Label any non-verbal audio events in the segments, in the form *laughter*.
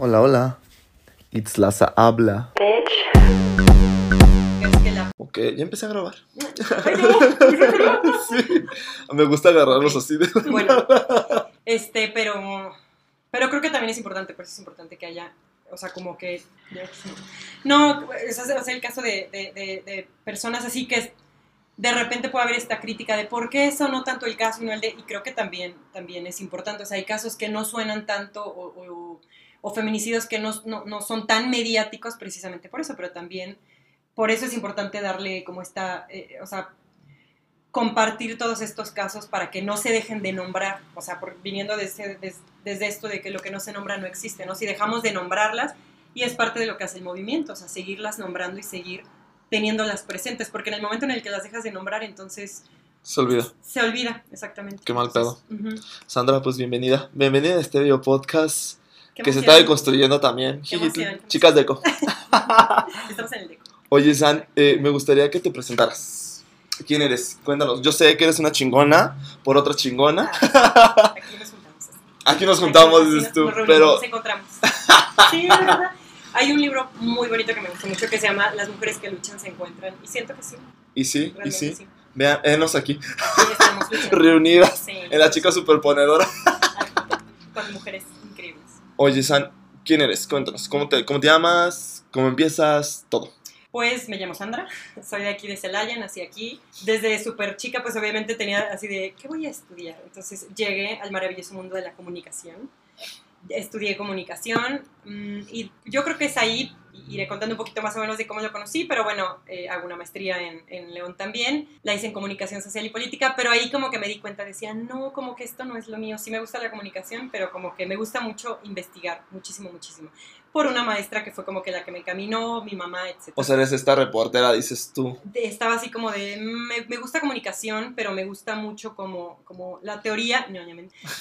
Hola, hola. Itzlaza habla. Ok, ya empecé a grabar. *laughs* sí. Me gusta agarrarlos así de. Bueno, este, pero. Pero creo que también es importante, por eso es importante que haya. O sea, como que. No, ese es el caso de, de, de, personas así que de repente puede haber esta crítica de por qué eso no tanto el caso y no el de. Y creo que también, también es importante. O sea, hay casos que no suenan tanto o, o, feminicidios que no, no, no son tan mediáticos precisamente por eso, pero también por eso es importante darle como esta, eh, o sea, compartir todos estos casos para que no se dejen de nombrar, o sea, viniendo desde, desde, esto de que lo que no se nombra no existe, ¿no? Si dejamos de nombrarlas, y es parte de lo que hace el movimiento, o sea, seguirlas nombrando y seguir teniéndolas presentes, porque en el momento en el que las dejas de nombrar, entonces... Se olvida. Se olvida, exactamente. Qué mal pedo. Sandra, pues bienvenida. Bienvenida a este video podcast que se está deconstruyendo también. Chicas deco. *laughs* *laughs* Estamos en el deco. Oye, San, eh, me gustaría que te presentaras. ¿Quién eres? Cuéntanos. Yo sé que eres una chingona por otra chingona. Ah, aquí nos juntamos. Aquí nos juntamos, dices tú. pero... Nos encontramos. *laughs* Sí, verdad. Hay un libro muy bonito que me gusta mucho que se llama Las mujeres que luchan se encuentran. Y siento que sí. Y sí, y sí. Vean, venos aquí. Reunidas en la chica superponedora. Con mujeres. Oye, San, ¿quién eres? Cuéntanos. ¿Cómo te, cómo te llamas? ¿Cómo empiezas? Todo. Pues me llamo Sandra, soy de aquí de Celaya, nací aquí. Desde súper chica, pues obviamente tenía así de, ¿qué voy a estudiar? Entonces llegué al maravilloso mundo de la comunicación. Estudié comunicación mm, y yo creo que es ahí iré contando un poquito más o menos de cómo lo conocí, pero bueno, eh, hago una maestría en, en, León también, la hice en comunicación social y política, pero ahí como que me di cuenta, decía, no, como que esto no es lo mío, sí me gusta la comunicación, pero como que me gusta mucho investigar, muchísimo, muchísimo por una maestra que fue como que la que me caminó, mi mamá, etc. O sea, eres esta reportera, dices tú. estaba así como de, me, gusta comunicación, pero me gusta mucho como, como la teoría, no,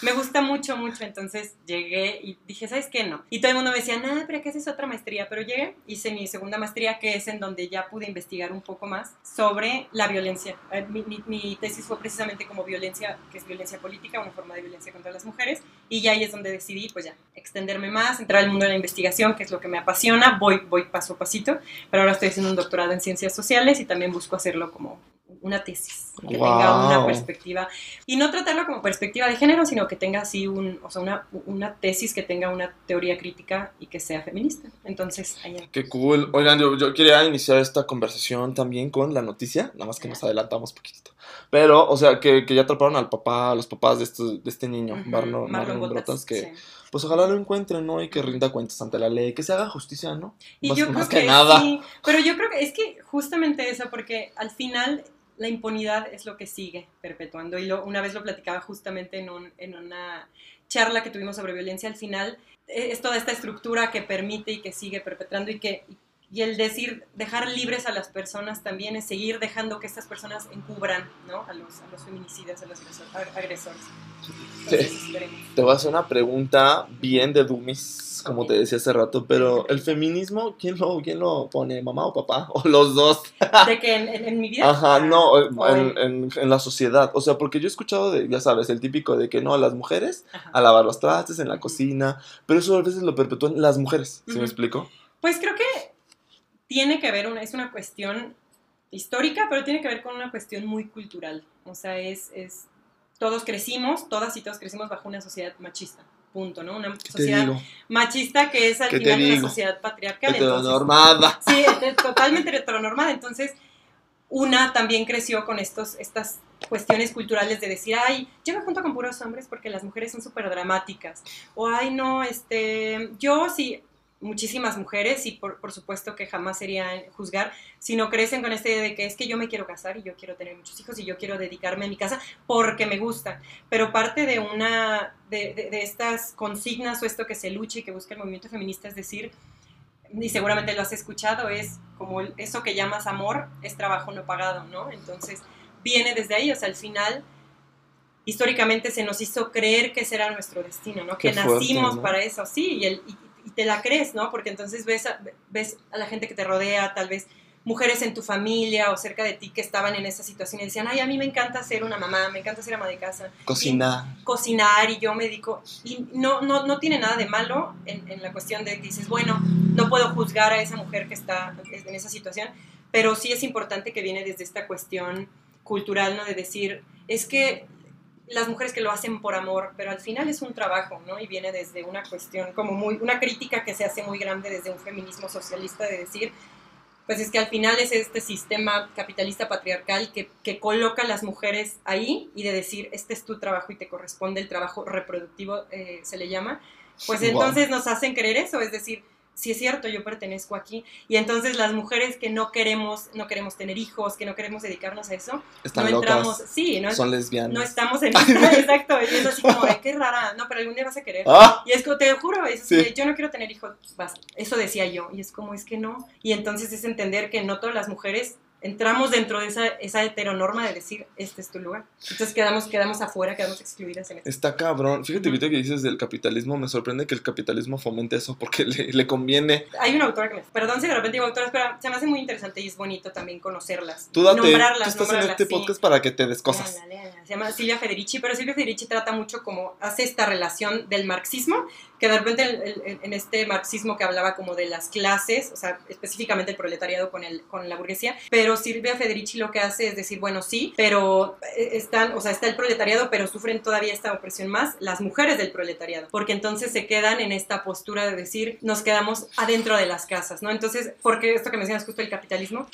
me gusta mucho, mucho, entonces llegué y dije, ¿sabes qué? No. Y todo el mundo me decía, nada, pero ¿qué haces otra maestría? Pero llegué, hice mi segunda maestría, que es en donde ya pude investigar un poco más sobre la violencia. Eh, mi, mi tesis fue precisamente como violencia, que es violencia política, una forma de violencia contra las mujeres, y ya ahí es donde decidí, pues ya, extenderme más, entrar al mundo de la investigación que es lo que me apasiona, voy, voy paso a pasito, pero ahora estoy haciendo un doctorado en ciencias sociales y también busco hacerlo como una tesis, que tenga una perspectiva, y no tratarlo como perspectiva de género, sino que tenga así un, o sea, una, una tesis que tenga una teoría crítica y que sea feminista. Entonces, allá. Qué cool. Oigan, yo, yo, quería iniciar esta conversación también con la noticia, nada más que nos adelantamos poquitito. Pero, o sea, que, que ya atraparon al papá, a los papás de, estos, de este niño, Marlon, Marlon, que pues ojalá lo encuentren, ¿no? Y que rinda cuentas ante la ley, que se haga justicia, ¿no? Y yo creo que, nada. Sí, pero yo creo que es que justamente eso, porque al final la impunidad es lo que sigue perpetuando. Y lo, una vez lo platicaba justamente en, un, en una charla que tuvimos sobre violencia, al final eh, es toda esta estructura que permite y que sigue perpetrando y que, el decir, dejar libres a las personas también es seguir dejando que estas personas encubran ¿no? a, los, a los feminicidios, a los agresores. te voy a hacer una pregunta bien de Dumis, como te decía hace rato, pero el feminismo, ¿quién lo, quién lo pone? ¿Mamá o papá? *laughs* ¿O los dos? ¿De que en, mi vida? Ajá, no, en, en, la sociedad. O sea, porque yo he escuchado, de, ya sabes, el típico de que no, a las mujeres, a lavar los trastes en la cocina, pero eso a veces lo perpetúan las mujeres, ¿sí me explico? Pues creo que tiene que ver, una, es una cuestión histórica, pero tiene que ver con una cuestión muy cultural. O sea, es, es todos crecimos, todas y todos crecimos bajo una sociedad machista. Punto, ¿no? Una sociedad machista que es al final una sociedad patriarcal. Heteronormada. sí, totalmente heteronormada. Entonces, una también creció con estos, estas cuestiones culturales de decir, ay, yo me junto con puros hombres porque las mujeres son súper dramáticas. O, ay, no, este, yo sí, muchísimas mujeres y por, por, supuesto que jamás sería juzgar, sino crecen con esta idea de que es que yo me quiero casar y yo quiero tener muchos hijos y yo quiero dedicarme a mi casa porque me gusta. Pero parte de una de, de, estas consignas o esto que se lucha y que busca el movimiento feminista es decir, y seguramente lo has escuchado, es como eso que llamas amor, es trabajo no pagado, ¿no? Entonces viene desde ahí, o sea, al final históricamente se nos hizo creer que ese era nuestro destino, ¿no? que nacimos para eso, sí, y, el, y te la crees, ¿no? Porque entonces ves a, ves a la gente que te rodea, tal vez mujeres en tu familia o cerca de ti que estaban en esa situación y decían, ay, a mí me encanta ser una mamá, me encanta ser ama de casa. Cocinar. cocinar y yo me dedico. Y no, no, no tiene nada de malo en, en, la cuestión de que dices, bueno, no puedo juzgar a esa mujer que está en esa situación, pero sí es importante que viene desde esta cuestión cultural, ¿no? De decir, es que las mujeres que lo hacen por amor, pero al final es un trabajo, ¿no? Y viene desde una cuestión como muy, una crítica que se hace muy grande desde un feminismo socialista de decir, pues es que al final es este sistema capitalista patriarcal que, que, coloca a las mujeres ahí y de decir, este es tu trabajo y te corresponde el trabajo reproductivo, eh, se le llama, pues entonces nos hacen creer eso, es decir, si es cierto, yo pertenezco aquí. Y entonces las mujeres que no queremos, no queremos tener hijos, que no queremos dedicarnos a eso, Están no locas, entramos, sí, no, son lesbianas. no estamos *laughs* en *laughs* exacto, y es así como, qué rara, no, pero algún día vas a querer. ¡Ah! Y es como, te juro, es Sí. que yo no quiero tener hijos, vas, eso decía yo, y es como, es que no. Y entonces es entender que no todas las mujeres entramos dentro de esa, esa heteronorma de decir, este es tu lugar. Entonces quedamos, quedamos afuera, quedamos excluidas en eso. Está cabrón. Fíjate, ahorita que dices del capitalismo, me sorprende que el capitalismo fomente eso porque *laughs* le, le conviene. Hay una autora que me... Perdón si de repente digo autoras, pero se me hace muy interesante y es bonito también conocerlas. Tú date, nombrarlas, tú estás en nombrarlas, este sí. podcast para que te des cosas. Se llama Silvia Federici, pero Silvia Federici trata mucho como hace esta relación del marxismo, que de repente el- el- en este marxismo que hablaba como de las clases, o sea, específicamente el proletariado con, el, con la burguesía, pero Silvia Federici lo que hace es decir, bueno, sí, pero eh, están, o sea, está el proletariado, pero sufren todavía esta opresión más las mujeres del proletariado, porque entonces se quedan en esta postura de decir, nos quedamos adentro de las casas, ¿no? Entonces, porque esto que mencionas justo el capitalismo,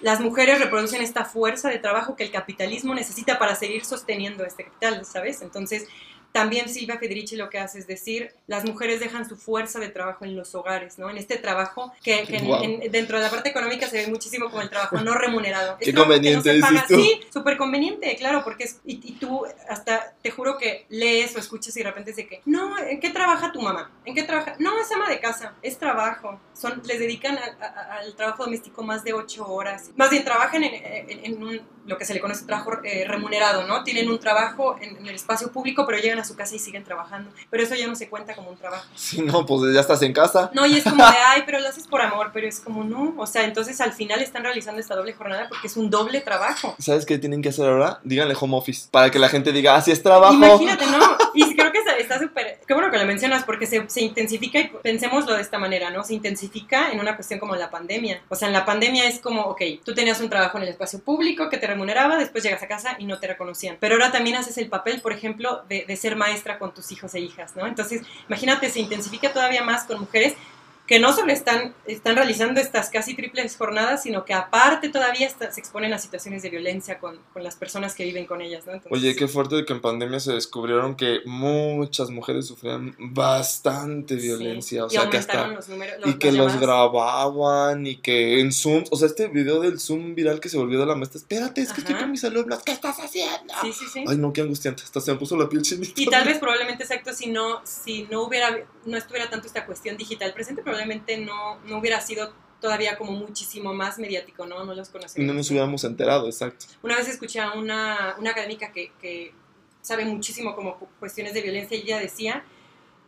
las mujeres reproducen esta fuerza de trabajo que el capitalismo necesita para seguir sosteniendo este capital, ¿sabes? Entonces, también Silvia Federici lo que hace es decir, las mujeres dejan su fuerza de trabajo en los hogares, ¿no? En este trabajo que, que en- Guau. en- dentro de la parte económica se ve muchísimo como el trabajo no remunerado. *laughs* Qué trabajo que conveniente, se paga. tú. Sí, súper conveniente, claro, porque es, y, y tú hasta, te juro que lees o escuchas y de repente de que, no, ¿en qué trabaja tu mamá? ¿En qué trabaja? No, es ama de casa, es trabajo. Son, les dedican a- a- al trabajo doméstico más de ocho horas. Más bien, trabajan en, en- en un, lo que se le conoce trabajo eh, remunerado, ¿no? Tienen un trabajo en, en el espacio público, pero llegan a su casa y siguen trabajando. Pero eso ya no se cuenta como un trabajo. Si no, pues ya estás en casa. No, y es como de, *laughs* ay, pero lo haces por amor, pero es como, no. O sea, entonces al final están realizando esta doble jornada porque es un doble trabajo. ¿Sabes qué tienen que hacer ahora? Díganle home office. Para que la gente diga, así es trabajo. Imagínate, ¿no? Y creo *laughs* está- súper... Qué bueno que lo mencionas porque se, se intensifica y pensémoslo de esta manera, ¿no? Se intensifica en una cuestión como la pandemia. O sea, en la pandemia es como, ok, tú tenías un trabajo en el espacio público que te remuneraba, después llegas a casa y no te reconocían. Pero ahora también haces el papel, por ejemplo, de, de ser maestra con tus hijos e hijas, ¿no? Entonces, imagínate, se intensifica todavía más con mujeres que no solo están, están realizando estas casi triples jornadas, sino que aparte todavía está- se exponen a situaciones de violencia con, con las personas que viven con ellas, ¿no? Entonces, Oye, qué fuerte de que en pandemia se descubrieron que muchas mujeres sufrían bastante Sí, violencia. O y sea, que aumentaron hasta. los números. Y que los grababan y que en Zoom, o sea, este video del Zoom viral que se volvió de la maestra, espérate, es que estoy con mis alumnos, ¿qué estás haciendo? Sí, sí, sí. Ay, no, qué angustiante, hasta se me puso la piel chinita. Y tal vez probablemente exacto si no si no hubiera no estuviera tanto esta cuestión digital presente probablemente no, no hubiera sido todavía como muchísimo más mediático no no los Y conoceríamos no nos hubiéramos enterado, exacto. una vez escuché a una, una académica que, que sabe muchísimo como cu- cuestiones de violencia y ella decía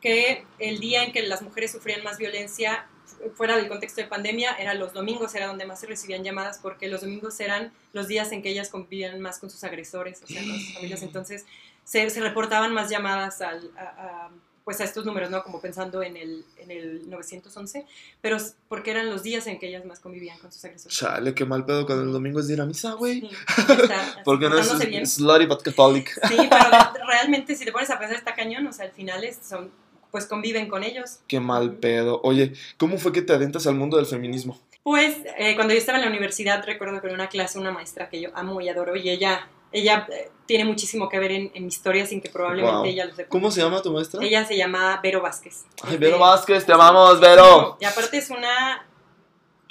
que el día en que las mujeres sufrían más violencia fu- fuera del contexto de pandemia era los domingos era donde más se recibían llamadas porque los domingos eran los días en que ellas convivían más con sus agresores o sea con sus familias. *laughs* Entonces se, se reportaban más llamadas al, a, a, pues a estos números, ¿no? Como pensando en el, en el 911, pero porque eran los días en que ellas más convivían con sus agresores. Chale, qué mal pedo cuando el domingo es de ir a misa, güey. Sí, *laughs* Porque no portándose bien. es slutty but catholic. Sí, pero realmente si te pones a pensar está cañón, o sea, al final es- son, pues conviven con ellos. Qué mal pedo. Oye, ¿cómo fue que te adentras al mundo del feminismo? Pues eh, cuando yo estaba en la universidad recuerdo que en una clase una maestra que yo amo y adoro y ella, ella eh, tiene muchísimo que ver en, en historia sin que probablemente Wow. ella lo sepa. ¿Cómo se llama tu maestra? Ella se llama Vero Vázquez. Ay, Es Vero de- Vázquez, te amamos, Vero. Y aparte es una...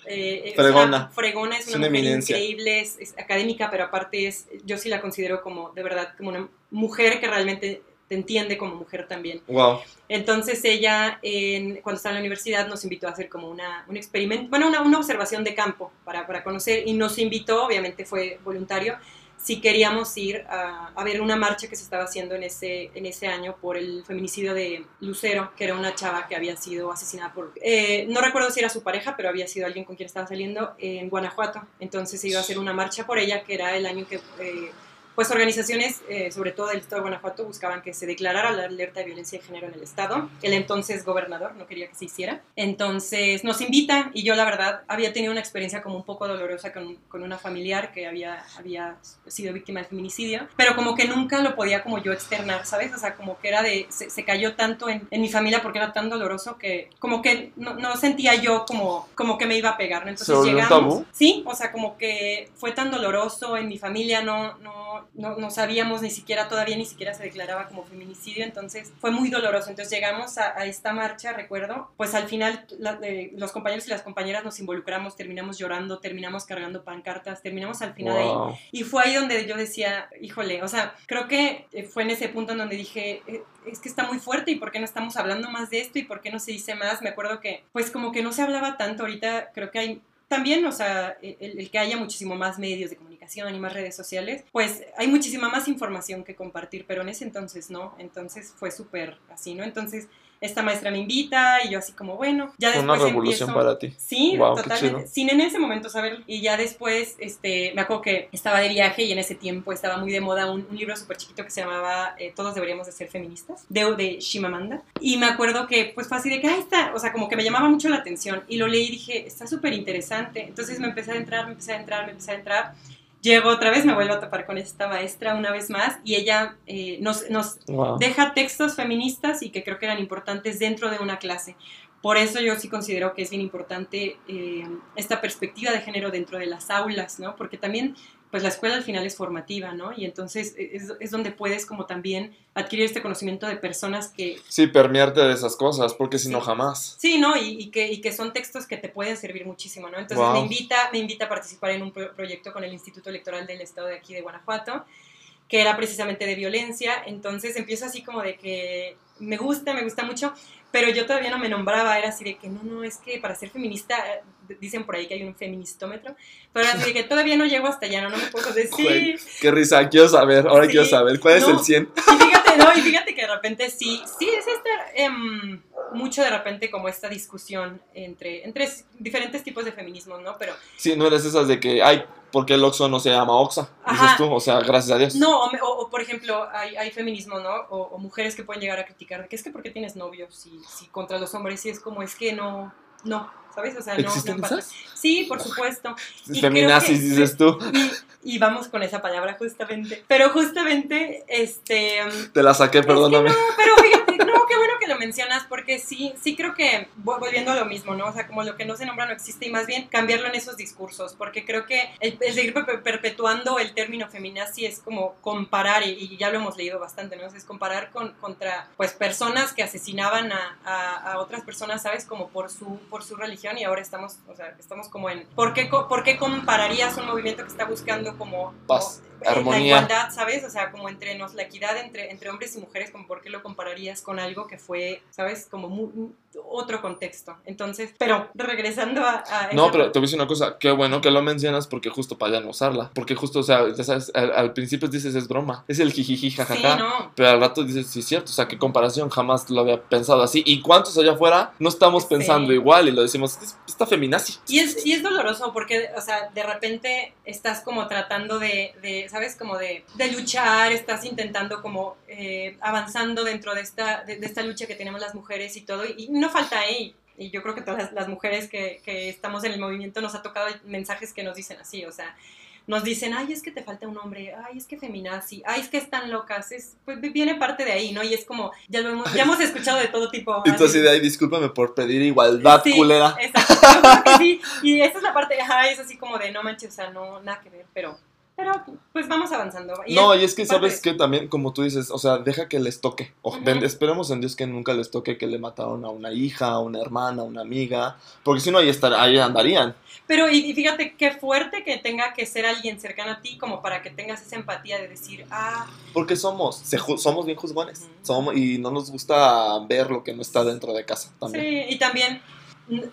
eh, es Fregona. una fregona, es Es una, una mujer eminencia. increíble, es, es académica, pero aparte es, yo sí la considero como, de verdad, como una mujer que realmente te entiende como mujer también. Wow. Entonces ella, en- cuando estaba en la universidad, nos invitó a hacer como una, un experimento, bueno, una, una observación de campo para, para conocer y nos invitó, obviamente fue voluntario, si queríamos ir a, ver una marcha que se estaba haciendo en ese, en ese año por el feminicidio de Lucero, que era una chava que había sido asesinada por... Eh, no recuerdo si era su pareja, pero había sido alguien con quien estaba saliendo en Guanajuato. Entonces se iba a hacer una marcha por ella, que era el año que... Eh, pues organizaciones, eh, sobre todo del Estado de Guanajuato, buscaban que se declarara la alerta de violencia de género en el Estado. El entonces gobernador no quería que se hiciera. Entonces nos invita y yo la verdad había tenido una experiencia como un poco dolorosa con, con una familiar que había, había sido víctima de feminicidio, pero como que nunca lo podía como yo externar, ¿sabes? O sea, como que era de, se, cayó tanto en, en, mi familia porque era tan doloroso que como que no, no, sentía yo como, como que me iba a pegar, ¿no? Entonces llegamos. Sí, o sea, como que fue tan doloroso en mi familia, no, no, no, no, sabíamos ni siquiera, todavía ni siquiera se declaraba como feminicidio, entonces fue muy doloroso. Entonces llegamos a, esta marcha, recuerdo, pues al final los compañeros y las compañeras nos involucramos, terminamos llorando, terminamos cargando pancartas, terminamos al final ahí. Y fue ahí donde yo decía, híjole, o sea, creo que eh, fue en ese punto en donde dije, eh, es que está muy fuerte y por qué no estamos hablando más de esto y por qué no se dice más. Me acuerdo que, pues como que no se hablaba tanto, ahorita creo que hay también, o sea, el, que haya muchísimo más medios de comunicación y más redes sociales, pues hay muchísima más información que compartir, pero en ese entonces no, entonces fue súper así, ¿no? Entonces esta maestra me invita y yo así como, bueno, ya después Una revolución para ti. Sí, totalmente. Sin en ese momento saber. Y ya después, este, me acuerdo que estaba de viaje y en ese tiempo estaba muy de moda un, libro súper chiquito que se llamaba eh, Todos deberíamos de ser feministas, de, de Shimamanda. Y me acuerdo que pues fue así de que, ahí está, o sea, como que me llamaba mucho la atención. Y lo leí y dije, está súper interesante. Entonces me empecé a entrar, me empecé a entrar, me empecé a entrar. Llego otra vez, me vuelvo a topar con esta maestra una vez más y ella eh, nos, nos deja textos feministas y que creo que eran importantes dentro de una clase. Por eso yo sí considero que es bien importante eh, esta perspectiva de género dentro de las aulas, ¿no? Porque también pues la escuela al final es formativa, ¿no? Y entonces e, es, es, donde puedes como también adquirir este conocimiento de personas que... Sí, permearte de esas cosas, porque si no jamás. Sí, ¿no? Y, y, que, y, que, son textos que te pueden servir muchísimo, ¿no? Entonces me, invita, me invita a participar en un proyecto con el Instituto Electoral del Estado de aquí de Guanajuato, que era precisamente de violencia, entonces empiezo así como de que me gusta, me gusta mucho, pero yo todavía no me nombraba, era así de que no, no, es que para ser feminista, dicen por ahí que hay un feministómetro, pero así que todavía no llego hasta allá, no, no me puedo decir. qué risa, quiero saber, ahora quiero saber, ¿cuál es el 100? Y fíjate, no, y fíjate que de repente sí, sí, es este, em, mucho de repente como esta discusión entre, entre diferentes tipos de feminismos, ¿no? Pero... Sí, no eres esas de que, ay, ¿por qué el Oxxo no se llama Oxa? Dices tú, o sea, gracias a Dios. No, o, por ejemplo, hay, hay, feminismo, ¿no? O, mujeres que pueden llegar a criticar, que es que ¿por qué tienes novio si, si contra los hombres? Si es como, es que no, no, ¿sabes? O sea, no, no Sí, por supuesto. Feminazis, dices tú. Y, vamos con esa palabra justamente. Pero justamente, este... Te la saqué, perdóname. no, pero fíjate, no, qué bueno que lo mencionas, porque sí, sí creo que, volviendo a lo mismo, ¿no? O sea, como lo que no se nombra no existe, y más bien cambiarlo en esos discursos, porque creo que el, seguir perpetuando el término feminazi es como comparar, y, ya lo hemos leído bastante, ¿no? Es comparar con, contra, pues, personas que asesinaban a, a, a otras personas, ¿sabes? Como por su, por su religión y ahora estamos, o sea, estamos como en, ¿por qué, ¿por qué compararías un movimiento que está buscando como... Paz, armonía. La igualdad, ¿sabes? O sea, como entre nos, la equidad entre, entre hombres y mujeres, como por qué lo compararías con algo que fue, ¿sabes? Como otro contexto. Entonces, pero regresando a... no, pero te voy a decir una cosa, qué bueno que lo mencionas porque justo para ya no usarla. Porque justo, o sea, ya sabes, al, principio dices es broma, es el jijiji, jajaja. Sí, no. Pero al rato dices, sí, es cierto, o sea, qué comparación, jamás lo había pensado así. ¿Y cuántos allá afuera no estamos pensando igual y lo decimos, esta feminazi? Y es, y es doloroso porque, o sea, de repente estás como tratando de, de ¿sabes? Como de, de, luchar, estás intentando como eh, avanzando dentro de esta, de, esta lucha que tenemos las mujeres y todo. Y no falta ahí. Y yo creo que todas las, mujeres que, que, estamos en el movimiento nos ha tocado mensajes que nos dicen así, o sea, nos dicen, ay, es que te falta un hombre, ay, es que feminazi, ay, es que están locas, es, pues viene parte de ahí, ¿no? Y es como, ya lo hemos, ya hemos escuchado de todo tipo. Entonces, de ahí, discúlpame por pedir igualdad, sí, culera. Exacto, *laughs* sí, y esa es la parte, ajá, es así como de, no manches, o sea, no, nada que ver, pero pero pues vamos avanzando. no, y es que sabes que también, como tú dices, o sea, deja que les toque. O, esperemos en Dios que nunca les toque que le mataron a una hija, a una hermana, a una amiga, porque si no ahí, estar, ahí andarían. Pero y, fíjate qué fuerte que tenga que ser alguien cercano a ti como para que tengas esa empatía de decir, ah... Porque somos, somos bien juzgones, somos, y no nos gusta ver lo que no está dentro de casa también. Sí, y también,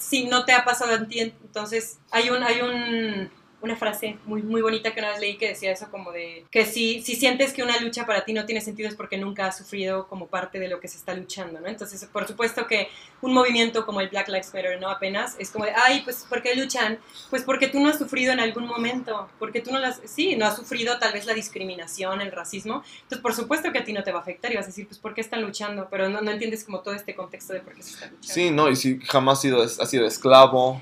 si no te ha pasado a ti, entonces hay un... Hay un una frase muy, muy bonita que una vez leí que decía eso como de que si, si sientes que una lucha para ti no tiene sentido es porque nunca has sufrido como parte de lo que se está luchando, ¿no? Entonces, por supuesto que un movimiento como el Black Lives Matter, ¿no? Apenas es como de, ay, pues, ¿por qué luchan? Pues porque tú no has sufrido en algún momento, porque tú no las, sí, no has sufrido tal vez la discriminación, el racismo, entonces por supuesto que a ti no te va a afectar y vas a decir, pues, ¿por qué están luchando? Pero no, no entiendes como todo este contexto de por qué se está luchando. Sí, no, y si jamás has sido, has sido esclavo,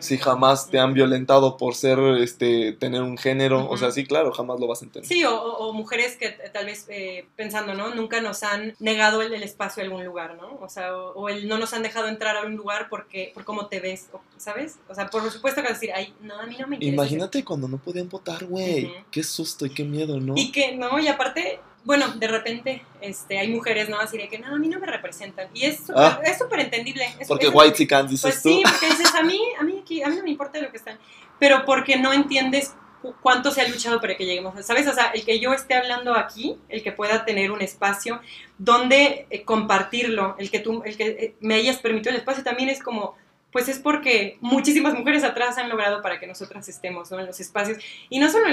si jamás te han violentado por ser, este, tener un género, o sea, sí, claro, jamás lo vas a entender. Sí, o, mujeres que tal vez eh, pensando, ¿no? Nunca nos han negado el, espacio a algún lugar, ¿no? O sea, o, el no nos han dejado entrar a un lugar porque, por cómo te ves, ¿sabes? O sea, por supuesto que decir, ay, no, a mí no me interesa. Imagínate cuando no podían votar, güey. Qué susto y qué miedo, ¿no? Y que, no, y aparte, bueno, de repente este, hay mujeres, ¿no? Así de que, no, a mí no me representan. Y es súper ah. entendible. porque white chican, dices pues Sí, porque dices, a mí, a mí, aquí, a mí no me importa lo que están. Pero porque no entiendes cuánto se ha luchado para que lleguemos, ¿sabes? O sea, el que yo esté hablando aquí, el que pueda tener un espacio donde eh, compartirlo, el que tú, el que eh, me hayas permitido el espacio también es como pues es porque muchísimas mujeres atrás han logrado para que nosotras estemos en los espacios, y no solo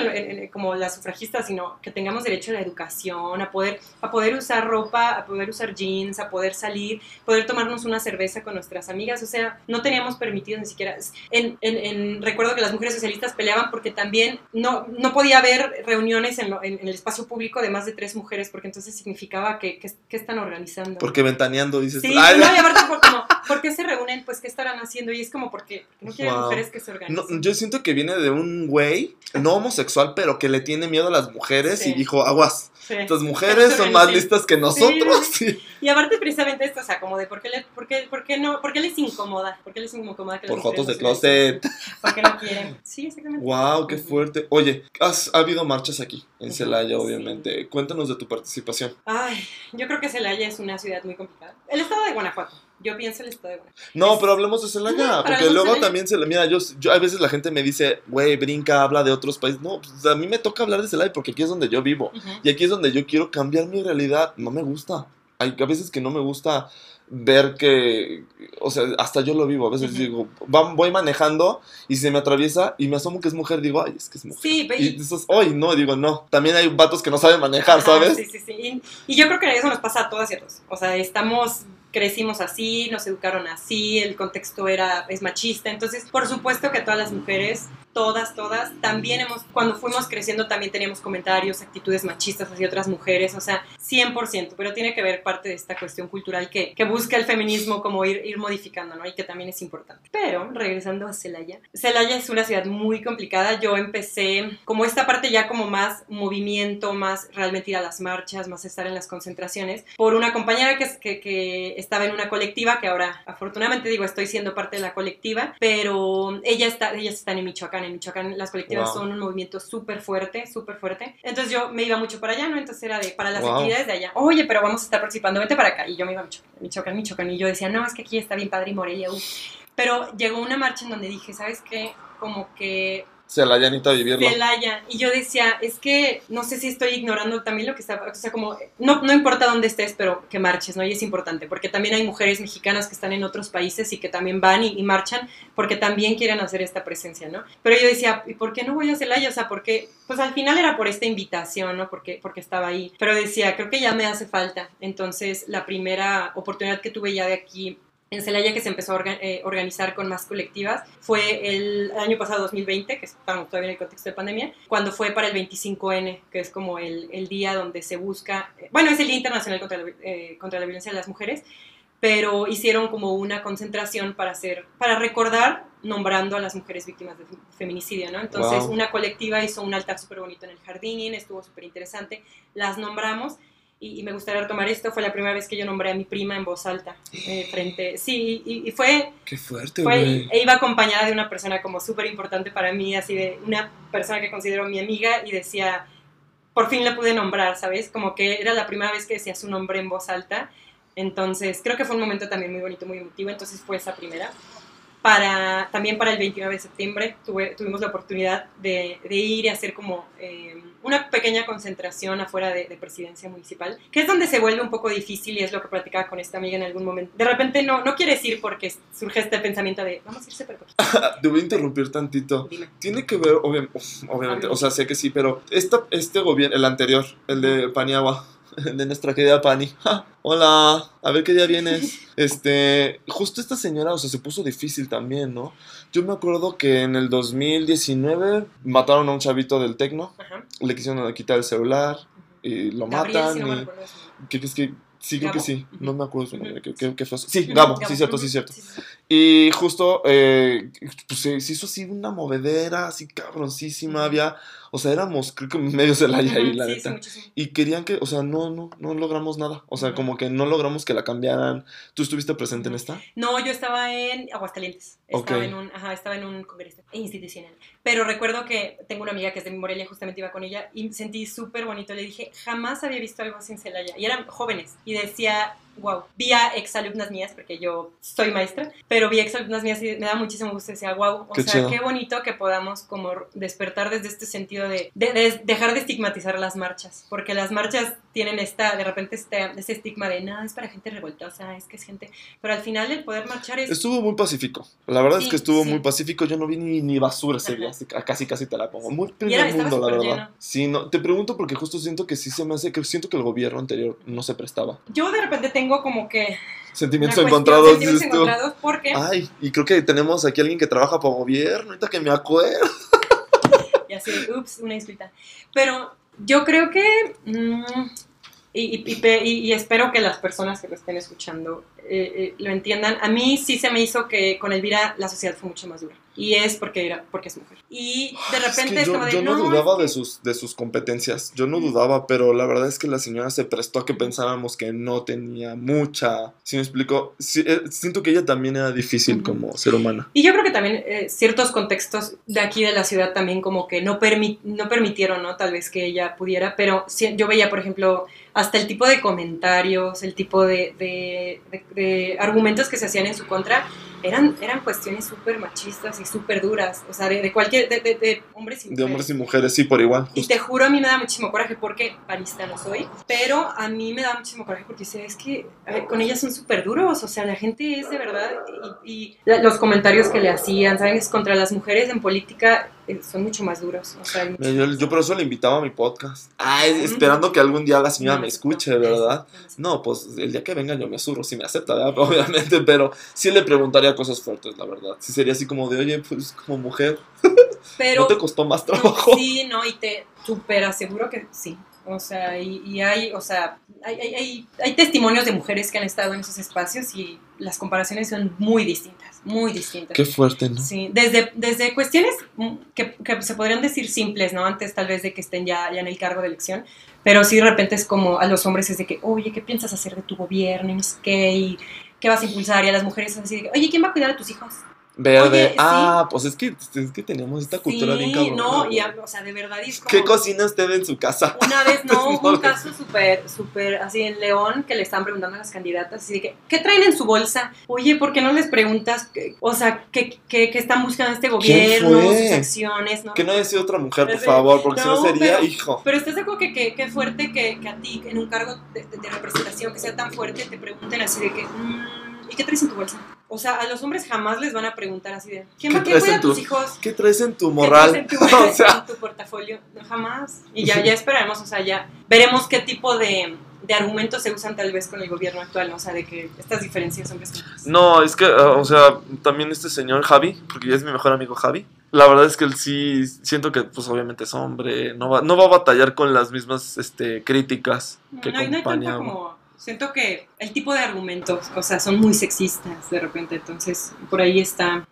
como las sufragistas, sino que tengamos derecho a la educación, a poder, a poder usar ropa, a poder usar jeans, a poder salir, poder tomarnos una cerveza con nuestras amigas, o sea, no teníamos permitido ni siquiera, en, en, recuerdo que las mujeres socialistas peleaban porque también no, no podía haber reuniones en, el espacio público de más de tres mujeres, porque entonces significaba que, que, están organizando. Porque ventaneando, dices. Sí, no, y aparte como, ¿por qué se reúnen? Pues, ¿qué estarán haciendo? Y es como porque, no quieren mujeres que se organicen. yo siento que viene de un güey, no homosexual, pero que le tiene miedo a las mujeres y dijo, aguas. Estas mujeres son más listas que nosotros. *laughs* Y aparte precisamente esto, o sea, como de por qué, le, por qué, por qué no, por qué les incomoda, por qué les incomoda que Por fotos de closet. Porque no quieren. *laughs* Sí, exactamente. Wow, qué fuerte. Oye, has, ha habido marchas aquí, en Celaya, obviamente. Cuéntanos de tu participación. Ay, yo creo que Celaya es una ciudad muy complicada. El estado de Guanajuato. Yo pienso el estado de Guanajuato. No, pero hablemos de Celaya, porque luego también se mira, yo, yo a veces la gente me dice, güey, brinca, habla de otros países. No, pues a mí me toca hablar de Celaya porque aquí es donde yo vivo. Y aquí es donde yo quiero cambiar mi realidad. No me gusta hay a veces que no me gusta ver que, o sea, hasta yo lo vivo, a veces digo, voy manejando y se me atraviesa y me asomo que es mujer, digo, ay, es que es mujer. Sí, y dices, hoy no, digo, no, también hay vatos que no saben manejar, ¿sabes? Sí, sí, sí, y, yo creo que eso nos pasa a todas y a todos, o sea, estamos crecimos así, nos educaron así, el contexto era es machista, entonces por supuesto que todas las mujeres todas, todas, también hemos, cuando fuimos creciendo también teníamos comentarios, actitudes machistas hacia otras mujeres, o sea, 100%, pero tiene que ver parte de esta cuestión cultural que, que busca el feminismo como ir, ir modificando, ¿no? Y que también es importante. Pero, regresando a Celaya, Celaya es una ciudad muy complicada, yo empecé como esta parte ya como más movimiento, más realmente ir a las marchas, más estar en las concentraciones, por una compañera que, que, que estaba en una colectiva, que ahora afortunadamente digo, estoy siendo parte de la colectiva, pero ella está, ellas están en Michoacán, en Michoacán las colectivas son un movimiento súper fuerte, súper fuerte. Entonces yo me iba mucho para allá, ¿no? Entonces era de, para las actividades de allá, oye, pero vamos a estar participando, vente para acá. Y yo me iba a Michoacán, Michoacán, Y yo decía, no, es que aquí está bien padre y Morelia. Pero llegó una marcha en donde dije, ¿sabes qué? Como que Celaya necesita vivirlo. Celaya. Y yo decía, es que no sé si estoy ignorando también lo que está, o sea, como, no, no importa dónde estés, pero que marches, ¿no? Y es importante, porque también hay mujeres mexicanas que están en otros países y que también van y, marchan porque también quieren hacer esta presencia, ¿no? Pero yo decía, ¿y por qué no voy a Celaya? O sea, porque, pues al final era por esta invitación, ¿no? Porque, porque estaba ahí. Pero decía, creo que ya me hace falta. Entonces, la primera oportunidad que tuve ya de aquí en Celaya que se empezó a eh, organizar con más colectivas fue el año pasado 2020, que estamos todavía en el contexto de pandemia, cuando fue para el 25N, que es como el, el día donde se busca, eh, bueno, es el Día Internacional contra la, eh, contra la Violencia de las Mujeres, pero hicieron como una concentración para hacer, para recordar nombrando a las mujeres víctimas de feminicidio, ¿no? Entonces una colectiva hizo un altar súper bonito en el jardín, estuvo súper interesante, las nombramos y, me gustaría retomar esto, fue la primera vez que yo nombré a mi prima en voz alta, eh, frente, sí, y, fue... Qué fuerte, fue, E iba acompañada de una persona como súper importante para mí, así de una persona que considero mi amiga y decía, por fin la pude nombrar, ¿sabes? Como que era la primera vez que decía su nombre en voz alta, entonces creo que fue un momento también muy bonito, muy emotivo, entonces fue esa primera. Para, también para el 29 de septiembre tuvimos la oportunidad de, ir y hacer como eh, una pequeña concentración afuera de, presidencia municipal, que es donde se vuelve un poco difícil y es lo que platicaba con esta amiga en algún momento. De repente no, no quieres ir porque surge este pensamiento de, vamos a irse pero poquito. *laughs* Debo interrumpir tantito. Tiene que ver, obviamente, o sea, sé que sí, pero esta, este gobierno, el anterior, el de Paniagua, *laughs* de nuestra querida Pani. Hola, a ver qué día vienes. *laughs* Este, justo esta señora, o sea, se puso difícil también, ¿no? Yo me acuerdo que en el 2019 mataron a un chavito del Tecno, le quisieron quitar el celular y lo matan. y, ¿Qué que Sí, creo que sí. No me acuerdo su nombre. ¿Qué, fue? Sí, Gabo, sí, cierto, sí, cierto. Y justo, eh, pues se hizo así una movedera, así cabroncísima. Había o sea, éramos, creo que medio Celaya ahí, la neta. y querían que, o sea, no, no, no logramos nada. O sea, como que no logramos que la cambiaran. ¿Tú estuviste presente en esta? No, yo estaba en Aguascalientes. Estaba en un, ajá, estaba en un congreso institucional. Pero recuerdo que tengo una amiga que es de Morelia, justamente iba con ella, y sentí súper bonito. Le dije, jamás había visto algo así en Celaya. Y eran jóvenes. Y decía, wow, vi a exalumnas mías, porque yo soy maestra, pero vi a exalumnas mías y me da muchísimo gusto, decía, wow, o sea, qué bonito que podamos como despertar desde este sentido de, dejar de estigmatizar las marchas, porque las marchas tienen esta, de repente este, este estigma de, no, es para gente revoltosa, es que es gente, pero al final el poder marchar es... Estuvo muy pacífico, la verdad es que estuvo muy pacífico, yo no vi ni, ni basura ese día, casi casi te la pongo, muy primer mundo, la verdad. Sí, no, te pregunto porque justo siento que sí se me hace, que siento que el gobierno anterior no se prestaba. Yo de repente tengo tengo como que... Sentimientos encontrados. Sentimientos encontrados porque... Ay, y creo que tenemos aquí alguien que trabaja para gobierno, ahorita que me acuerdo. *laughs* ya sé, ups, una disculpa. Pero yo creo que... Mm, y, y, espero que las personas que lo estén escuchando eh, eh, lo entiendan. A mí sí se me hizo que con Elvira la sociedad fue mucho más dura. Y es porque, era, porque es mujer. Y de repente es, yo, no, dudaba de, sus, de sus competencias. Yo no dudaba, pero la verdad es que la señora se prestó a que pensáramos que no tenía mucha. ¿Sí me explico? Eh, siento que ella también era difícil como ser humana. Y yo creo que también ciertos contextos de aquí de la ciudad también como que no, no permitieron, ¿no? Tal vez que ella pudiera. Pero yo veía, por ejemplo hasta el tipo de comentarios, el tipo de, de, argumentos que se hacían en su contra, eran, eran cuestiones súper machistas y súper duras, o sea, de, cualquier, de, hombres y mujeres. De hombres y mujeres, sí, por igual. Y te juro, a mí me da muchísimo coraje porque parista no soy, pero a mí me da muchísimo coraje porque sé, es que con ellas son súper duros, o sea, la gente es de verdad, y, los comentarios que le hacían, ¿saben? Es contra las mujeres en política eh, son mucho más duros. O sea, yo, por eso le invitaba a mi podcast. Ah, esperando que algún día la señora me escuche, ¿verdad? No, pues el día que venga yo me surro, si me acepta, *laughs* obviamente, pero sí le preguntaría cosas fuertes, la verdad. Sí sería así como de, oye, pues como mujer, pero, ¿no te costó más trabajo? sí, no, y te súper aseguro que sí. O sea, y, hay, o sea, hay, hay, hay, testimonios de mujeres que han estado en esos espacios y las comparaciones son muy distintas, muy distintas. Qué fuerte, ¿no? Sí, desde, desde cuestiones que, que, se podrían decir simples, ¿no? Antes tal vez de que estén ya, ya en el cargo de elección, pero sí de repente es como a los hombres es de que, oye, ¿qué piensas hacer de tu gobierno? Y no sé qué, y qué vas a impulsar, y a las mujeres es así de, oye, ¿quién va a cuidar a tus hijos? Verde. ah, pues es que, es que tenemos esta cultura bien cabrón. no, y, o sea, de verdad es como, ¿Qué cocina usted en su casa? Una vez, no, *laughs* hubo un caso súper, súper, así en León, que le estaban preguntando a las candidatas, así de que, ¿qué traen en su bolsa? Oye, ¿por qué no les preguntas, o sea, qué, qué, qué están buscando este gobierno, sus acciones, ¿no? Que no haya sido otra mujer, por favor, porque si no sería hijo. Pero estás de acuerdo que, que, que fuerte que, que, a ti, en un cargo de, representación que sea tan fuerte, te pregunten así de que, mm, ¿y qué traes en tu bolsa? O sea, a los hombres jamás les van a preguntar así de, ¿quién va a cuidar a tus hijos? ¿Qué traes en tu moral? ¿Qué traes en tu, *laughs* o sea, en tu portafolio? No, jamás. Y ya, ya esperaremos, o sea, ya veremos qué tipo de, de argumentos se usan tal vez con el gobierno actual, ¿no? o sea, de que estas diferencias son. No, es que, o sea, también este señor Javi, porque ya es mi mejor amigo Javi, la verdad es que él sí, siento que pues obviamente es hombre, no va, no va a batallar con las mismas este, críticas que no, acompañan. No como siento que el tipo de argumentos, o sea, son muy sexistas de repente, entonces por ahí está.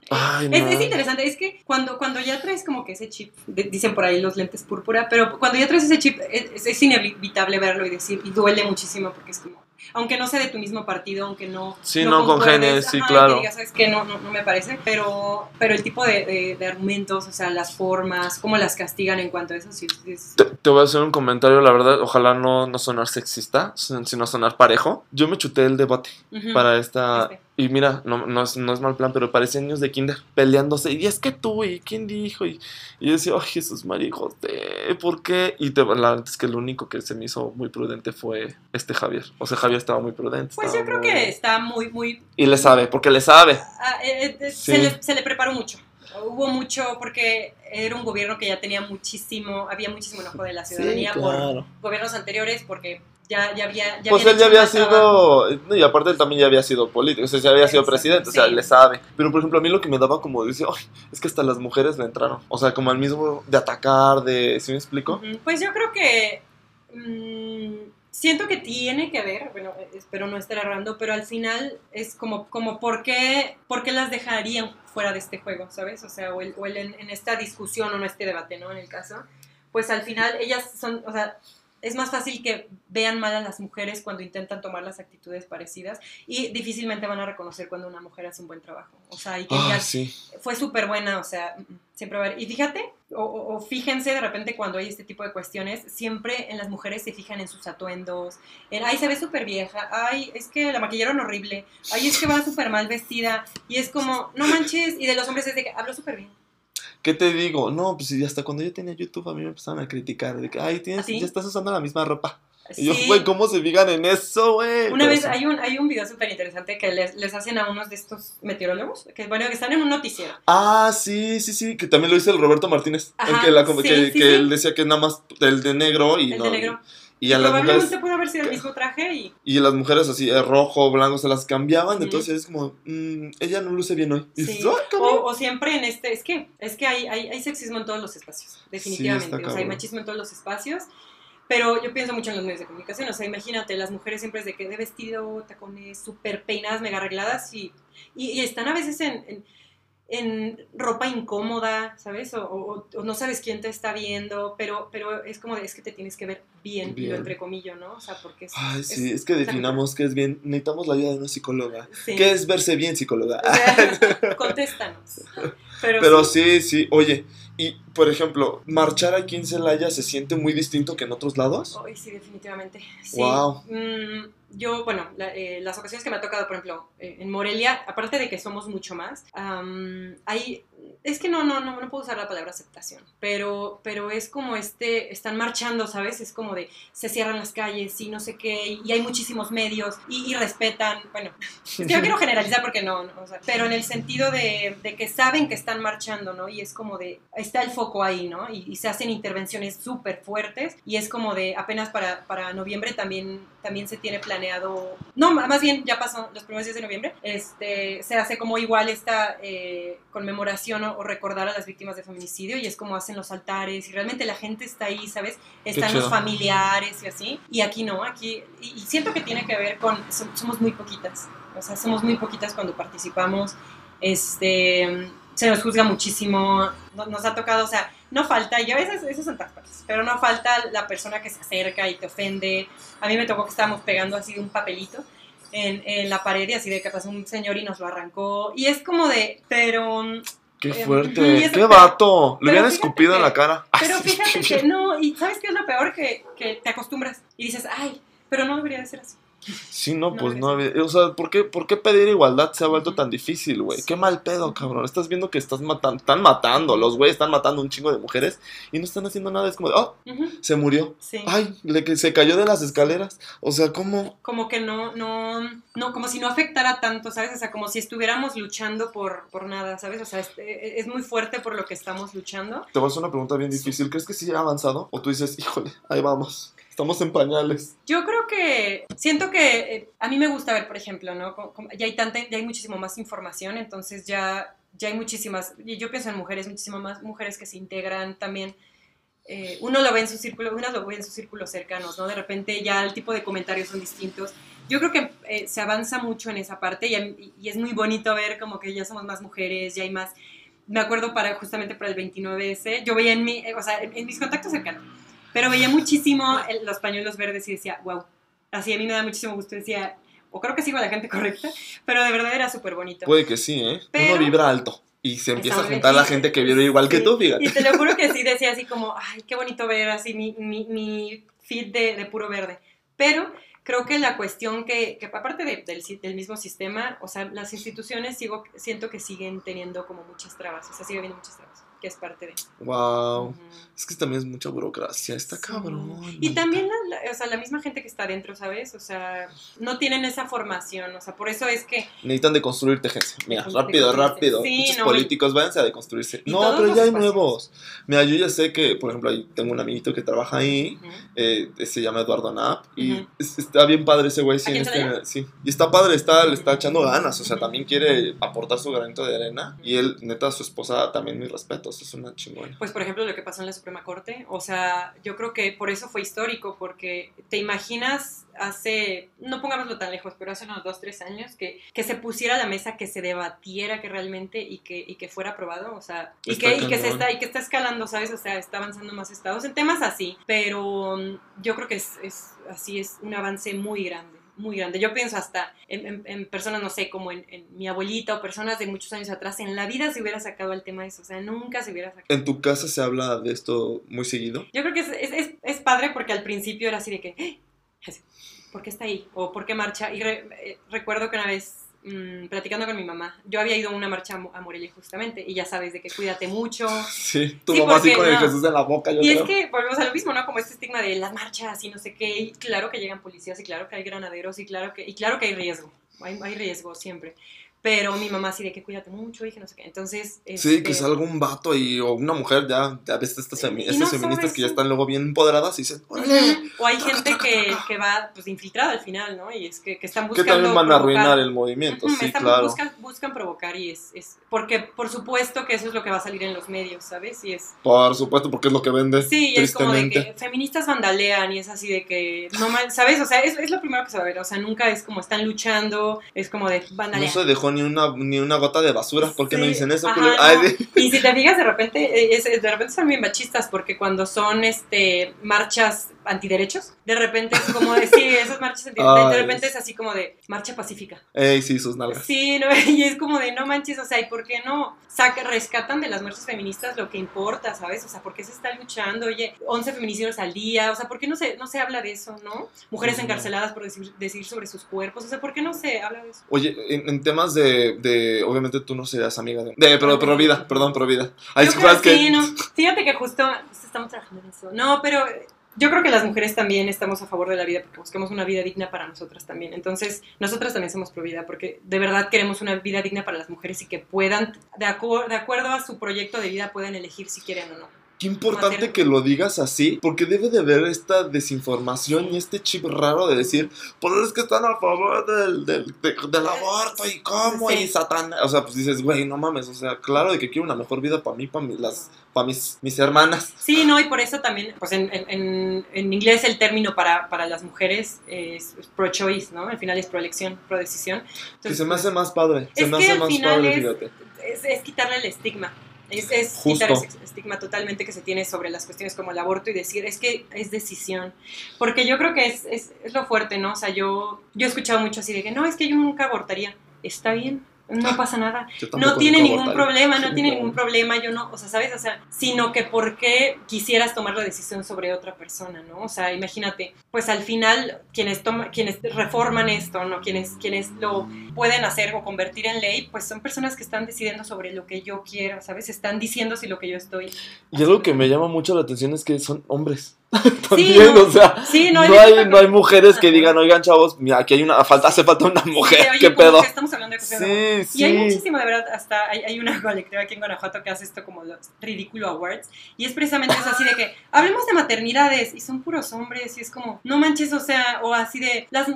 es, interesante, es que cuando, cuando ya traes como que ese chip, dicen por ahí los lentes púrpura, pero cuando ya traes ese chip es, es inevitable verlo y decir, y duele muchísimo porque es como, aunque no sea de tu mismo partido, aunque no... Sí, no, con genes, sí, claro. Que ¿sabes que no, no, no, me parece, pero, pero el tipo de, de, argumentos, o sea, las formas, cómo las castigan en cuanto a eso, sí. Te, voy a hacer un comentario, la verdad, ojalá no, no sonar sexista, sino sonar parejo. Yo me chuté el debate para esta... Este Y mira, no, no, es, no es mal plan, pero parecen niños de kinder peleándose. Y es que tú, ¿y quién dijo? Y, y yo decía, ay, Jesús María, de ¿por qué? Y te, la verdad es que lo único que se me hizo muy prudente fue este Javier. O sea, Javier estaba muy prudente. Pues yo creo que está muy, muy... Y le sabe, porque le sabe. Ah, eh, eh, se, le, se le preparó mucho hubo mucho, porque era un gobierno que ya tenía muchísimo, había muchísimo enojo de la ciudadanía por gobiernos anteriores, porque ya, ya había... Ya pues él ya había sido, y aparte él también ya había sido político, o sea, ya había sido presidente, o sea, le sabe. Pero por ejemplo, a mí lo que me daba como, dice, es que hasta las mujeres le entraron, o sea, como al mismo de atacar, de, ¿sí me explico? Pues yo creo que... Mm, siento que tiene que ver, bueno, espero no estar errando, pero al final es como, como ¿por, qué, ¿por qué las dejarían fuera de este juego, ¿sabes? O sea, o, el, o el en, en, esta discusión o en este debate, ¿no? En el caso, pues al final ellas son, o sea, es más fácil que vean mal a las mujeres cuando intentan tomar las actitudes parecidas y difícilmente van a reconocer cuando una mujer hace un buen trabajo. O sea, y que ah, fue súper buena, o sea, mm, siempre va a haber. Y fíjate, o, fíjense de repente cuando hay este tipo de cuestiones, siempre en las mujeres se fijan en sus atuendos, en, ay, se ve súper vieja, ay, es que la maquillaron horrible, ay, es que va súper mal vestida, y es como, no manches, y de los hombres es de que hablo súper bien ¿Qué te digo? No, pues hasta cuando yo tenía YouTube a mí me empezaron a criticar de que, ay, tienes, ¿Ah, ya estás usando la misma ropa. Y yo, güey, ¿cómo se fijan en eso, güey? Una vez hay un, hay un video súper interesante que les, les, hacen a unos de estos meteorólogos, que bueno, que están en un noticiero. Ah, sí, sí, sí, que también lo dice el Roberto Martínez. que, la, que, que él decía que nada más el de negro y el no. De negro. Y a las mujeres, pudo haber sido el mismo traje y... Y las mujeres así, eh, rojo, blanco, se las cambiaban, entonces es como, mmm, ella no luce bien hoy. Sí. o, o, siempre en este, es que, es que hay, hay, hay sexismo en todos los espacios, definitivamente. o sea, hay machismo en todos los espacios. Pero yo pienso mucho en los medios de comunicación, o sea, imagínate, las mujeres siempre es de que de vestido, tacones, súper peinadas, mega arregladas y, y, y, están a veces en en ropa incómoda, ¿sabes? O, no sabes quién te está viendo, pero, pero es como, de, es que te tienes que ver bien, bien. entre comillas, ¿no? O sea, porque es... Ay, sí, es, que definamos qué es bien, necesitamos la ayuda de una psicóloga. ¿Qué es verse bien, psicóloga? *laughs* contéstanos. Pero, sí. sí, oye, y por ejemplo, marchar aquí en Celaya se siente muy distinto que en otros lados. Ay, sí, definitivamente. Sí. Wow. Mm, yo, bueno, eh, las ocasiones que me ha tocado, por ejemplo, eh, en Morelia, aparte de que somos mucho más, hay, es que no, no, no, no puedo usar la palabra aceptación, pero, pero es como este, están marchando, ¿sabes? Es como de, se cierran las calles y no sé qué, y hay muchísimos medios y, respetan, bueno, yo quiero generalizar porque no, no o sea, pero en el sentido de, de, que saben que están marchando, ¿no? Y es como de, está el foco ahí, ¿no? Y, y se hacen intervenciones súper fuertes y es como de, apenas para, para noviembre también, también se tiene planeado no, más bien ya pasó los primeros días de noviembre, este, se hace como igual esta eh, conmemoración o, recordar a las víctimas de feminicidio y es como hacen los altares y realmente la gente está ahí, ¿sabes? Están los familiares y así. Y aquí no, aquí, y, siento que tiene que ver con, somos muy poquitas, o sea, somos muy poquitas cuando participamos, este, se nos juzga muchísimo, nos ha tocado, o sea, no falta, y a veces eso son partes, pero no falta la persona que se acerca y te ofende. A mí me tocó que estábamos pegando así un papelito en, en la pared y así de que pasó un señor y nos lo arrancó. Y es como de, pero... ¡Qué em, fuerte! ¡Qué vato! Le habían escupido en la cara. *laughs* Pero fíjate que no, y ¿sabes qué es lo peor? Que, que te acostumbras y dices, ay, pero no debería de ser así. Sí, no, pues no había. O sea, ¿por qué, ¿por qué pedir igualdad se ha vuelto tan difícil, güey? Qué mal pedo, cabrón. Estás viendo que estás matando, están matando, los güeyes están matando un chingo de mujeres y no están haciendo nada. Es como de, oh, se murió. Ay, le, se cayó de las escaleras. O sea, ¿cómo? Como que no, no, no, como si no afectara tanto, ¿sabes? O sea, como si estuviéramos luchando por, por nada, ¿sabes? O sea, es, es muy fuerte por lo que estamos luchando. Te voy a hacer una pregunta bien difícil. ¿Crees que sí ha avanzado? O tú dices, híjole, ahí vamos. Estamos en pañales. Yo creo que siento que eh, a mí me gusta ver, por ejemplo, ¿no? ya hay tanta, ya hay muchísimo más información, entonces ya, ya hay muchísimas, y yo pienso en mujeres, muchísimas más mujeres que se integran también. Eh, uno lo ve en su círculo, uno lo ve en sus círculos cercanos, ¿no? De repente ya el tipo de comentarios son distintos. Yo creo que eh, se avanza mucho en esa parte y, y, es muy bonito ver como que ya somos más mujeres, ya hay más. Me acuerdo para justamente para el 29S, yo veía en mi, o sea, en mis contactos cercanos pero veía muchísimo los pañuelos verdes y decía, wow. Así a mí me da muchísimo gusto. Decía, o creo que sigo a la gente *laughs* correcta, pero de verdad era súper bonito. Puede que sí, ¿eh? Uno vibra alto. Y se empieza a juntar la gente que vibra igual que tú, fíjate. Y te lo juro que sí *laughs* decía así como, ay, qué bonito ver así mi, mi, mi feed de, de puro verde. Pero creo que la cuestión que, que aparte del, del, mismo sistema, o sea, las instituciones sigo, siento que siguen teniendo como muchas trabas, o sea, sigue habiendo muchas trabas que es parte de. Wow. Es que también es mucha burocracia, está cabrón. Y también la, o sea, la misma gente que está adentro, ¿sabes? O sea, no tienen esa formación, o sea, por eso es que... Necesitan deconstruir tegencia. Mira, rápido, rápido. Sí, Muchos políticos, váyanse a deconstruirse. No, pero ya hay nuevos. Mira, yo ya sé que, por ejemplo, ahí tengo un amiguito que trabaja ahí, eh, se llama Eduardo Knapp, y está bien padre ese güey. Sí, este, sí, y está padre, está, le está echando ganas, o sea, también quiere aportar su granito de arena, y él, neta, su esposa, también mis respetos es una chingona. Pues por ejemplo lo que pasó en la Suprema Corte, o sea, yo creo que por eso fue histórico, porque te imaginas hace, no pongámoslo tan lejos, pero hace unos dos, tres años, que, que se pusiera a la mesa, que se debatiera que realmente y que, y que fuera aprobado, o sea, y que, y que, se está, y que está escalando, ¿sabes? O sea, está avanzando más estados en temas así, pero yo creo que es, es así, es un avance muy grande muy grande. Yo pienso hasta en, personas, no sé, como en, mi abuelita o personas de muchos años atrás, en la vida se hubiera sacado el tema de eso, o sea, nunca se hubiera sacado. ¿En tu casa se habla de esto muy seguido? Yo creo que es, es, es, padre porque al principio era así de que, ¡Ah! ¿por qué está ahí? ¿O por qué marcha? Y eh, recuerdo que una vez Mm, platicando con mi mamá. Yo había ido a una marcha a Morelia justamente y ya sabes de que cuídate mucho. Sí, tu mamá así con el Jesús en la boca. y es que volvemos a lo mismo, ¿no? Como este estigma de las marchas y no sé qué. Y claro que llegan policías y claro que hay granaderos y claro que, y claro que hay riesgo. Hay, hay riesgo siempre. Pero mi mamá sí de que cuídate mucho, dije no sé qué. Entonces. sí, que este, salga un vato y, o una mujer, ya, ya ves estas, feministas que ya están luego bien empoderadas y dicen, O hay gente que, que, va pues infiltrada al final, ¿no? Y es que, que están buscando. Que también van a arruinar el movimiento, sí, claro. Buscan, buscan, provocar y es, es. Porque por supuesto que eso es lo que va a salir en los medios, ¿sabes? Y es. Por supuesto, porque es lo que vende. Sí, es como de que feministas vandalean y es así de que. No ¿Sabes? O sea, es, es lo primero que se va a ver. O sea, nunca es como están luchando, es como de vandalean. No se dejó ni una, ni una gota de basura. ¿Por qué no dicen eso? Y si te fijas, de repente, es, de repente son bien machistas, porque cuando son este marchas antiderechos, de repente es como de, sí, esas marchas antiderechos, de repente es así como de marcha pacífica. Ey, sí, sus nalgas. Sí, no, *laughs* y es como de, no manches, o sea, ¿y por qué no saca, rescatan de las marchas feministas lo que importa, ¿sabes? O sea, ¿por qué se está luchando? Oye, 11 feminicidios al día, o sea, ¿por qué no se, no se habla de eso, no? Mujeres encarceladas por decir, decir sobre sus cuerpos, o sea, ¿por qué no se habla de eso? Oye, en, temas de, de, obviamente tú no serías amiga de, de pero, pero vida, perdón, pero vida. Hay cosas que... Sí, no, fíjate que justo estamos trabajando en eso. No, pero yo creo que las mujeres también estamos a favor de la vida porque buscamos una vida digna para nosotras también. Entonces, nosotras también somos pro vida porque de verdad queremos una vida digna para las mujeres y que puedan, de, de acuerdo a su proyecto de vida, puedan elegir si quieren o no. Qué importante que lo digas así, porque debe de haber esta desinformación y este chip raro de decir, pues es que están a favor del, del, del aborto y cómo y satán. O sea, pues dices, güey, no mames, o sea, claro de que quiero una mejor vida para mí, para las para mis, mis hermanas. Sí, no, y por eso también, pues en, en, en inglés el término para, para las mujeres es, pro-choice, ¿no? Al final es pro-elección, pro-decisión. Que se me hace más padre, se me hace más padre, fíjate. Es, es quitarle el estigma. Es, es quitar ese estigma totalmente que se tiene sobre las cuestiones como el aborto y decir, es que es decisión. Porque yo creo que es, es, es lo fuerte, ¿no? O sea, yo, yo he escuchado mucho así de que, no, es que yo nunca abortaría. Está bien, no pasa nada. *laughs* No tiene ningún problema, no tiene ningún problema, yo no, o sea, ¿sabes? O sea, sino que por qué quisieras tomar la decisión sobre otra persona, ¿no? O sea, imagínate, pues al final quienes toman, quienes reforman esto, ¿no? Quienes, quienes lo pueden hacer o convertir en ley, pues son personas que están decidiendo sobre lo que yo quiero, ¿sabes? Están diciendo si lo que yo estoy. Y algo que me llama mucho la atención es que son hombres. *laughs* También, o sea, no, hay, no, hay, mujeres que digan, oigan, chavos, mira, aquí hay una, falta, hace falta una mujer, ¿qué pedo? estamos hablando de sí, sí. Y hay muchísimo, de verdad, hasta hay, hay, una *laughs* colectiva aquí en Guanajuato que hace esto como los ridículo awards, y es precisamente eso, así de que, *laughs* hablemos de maternidades, y son puros hombres, y es como, no manches, o sea, o así de, las,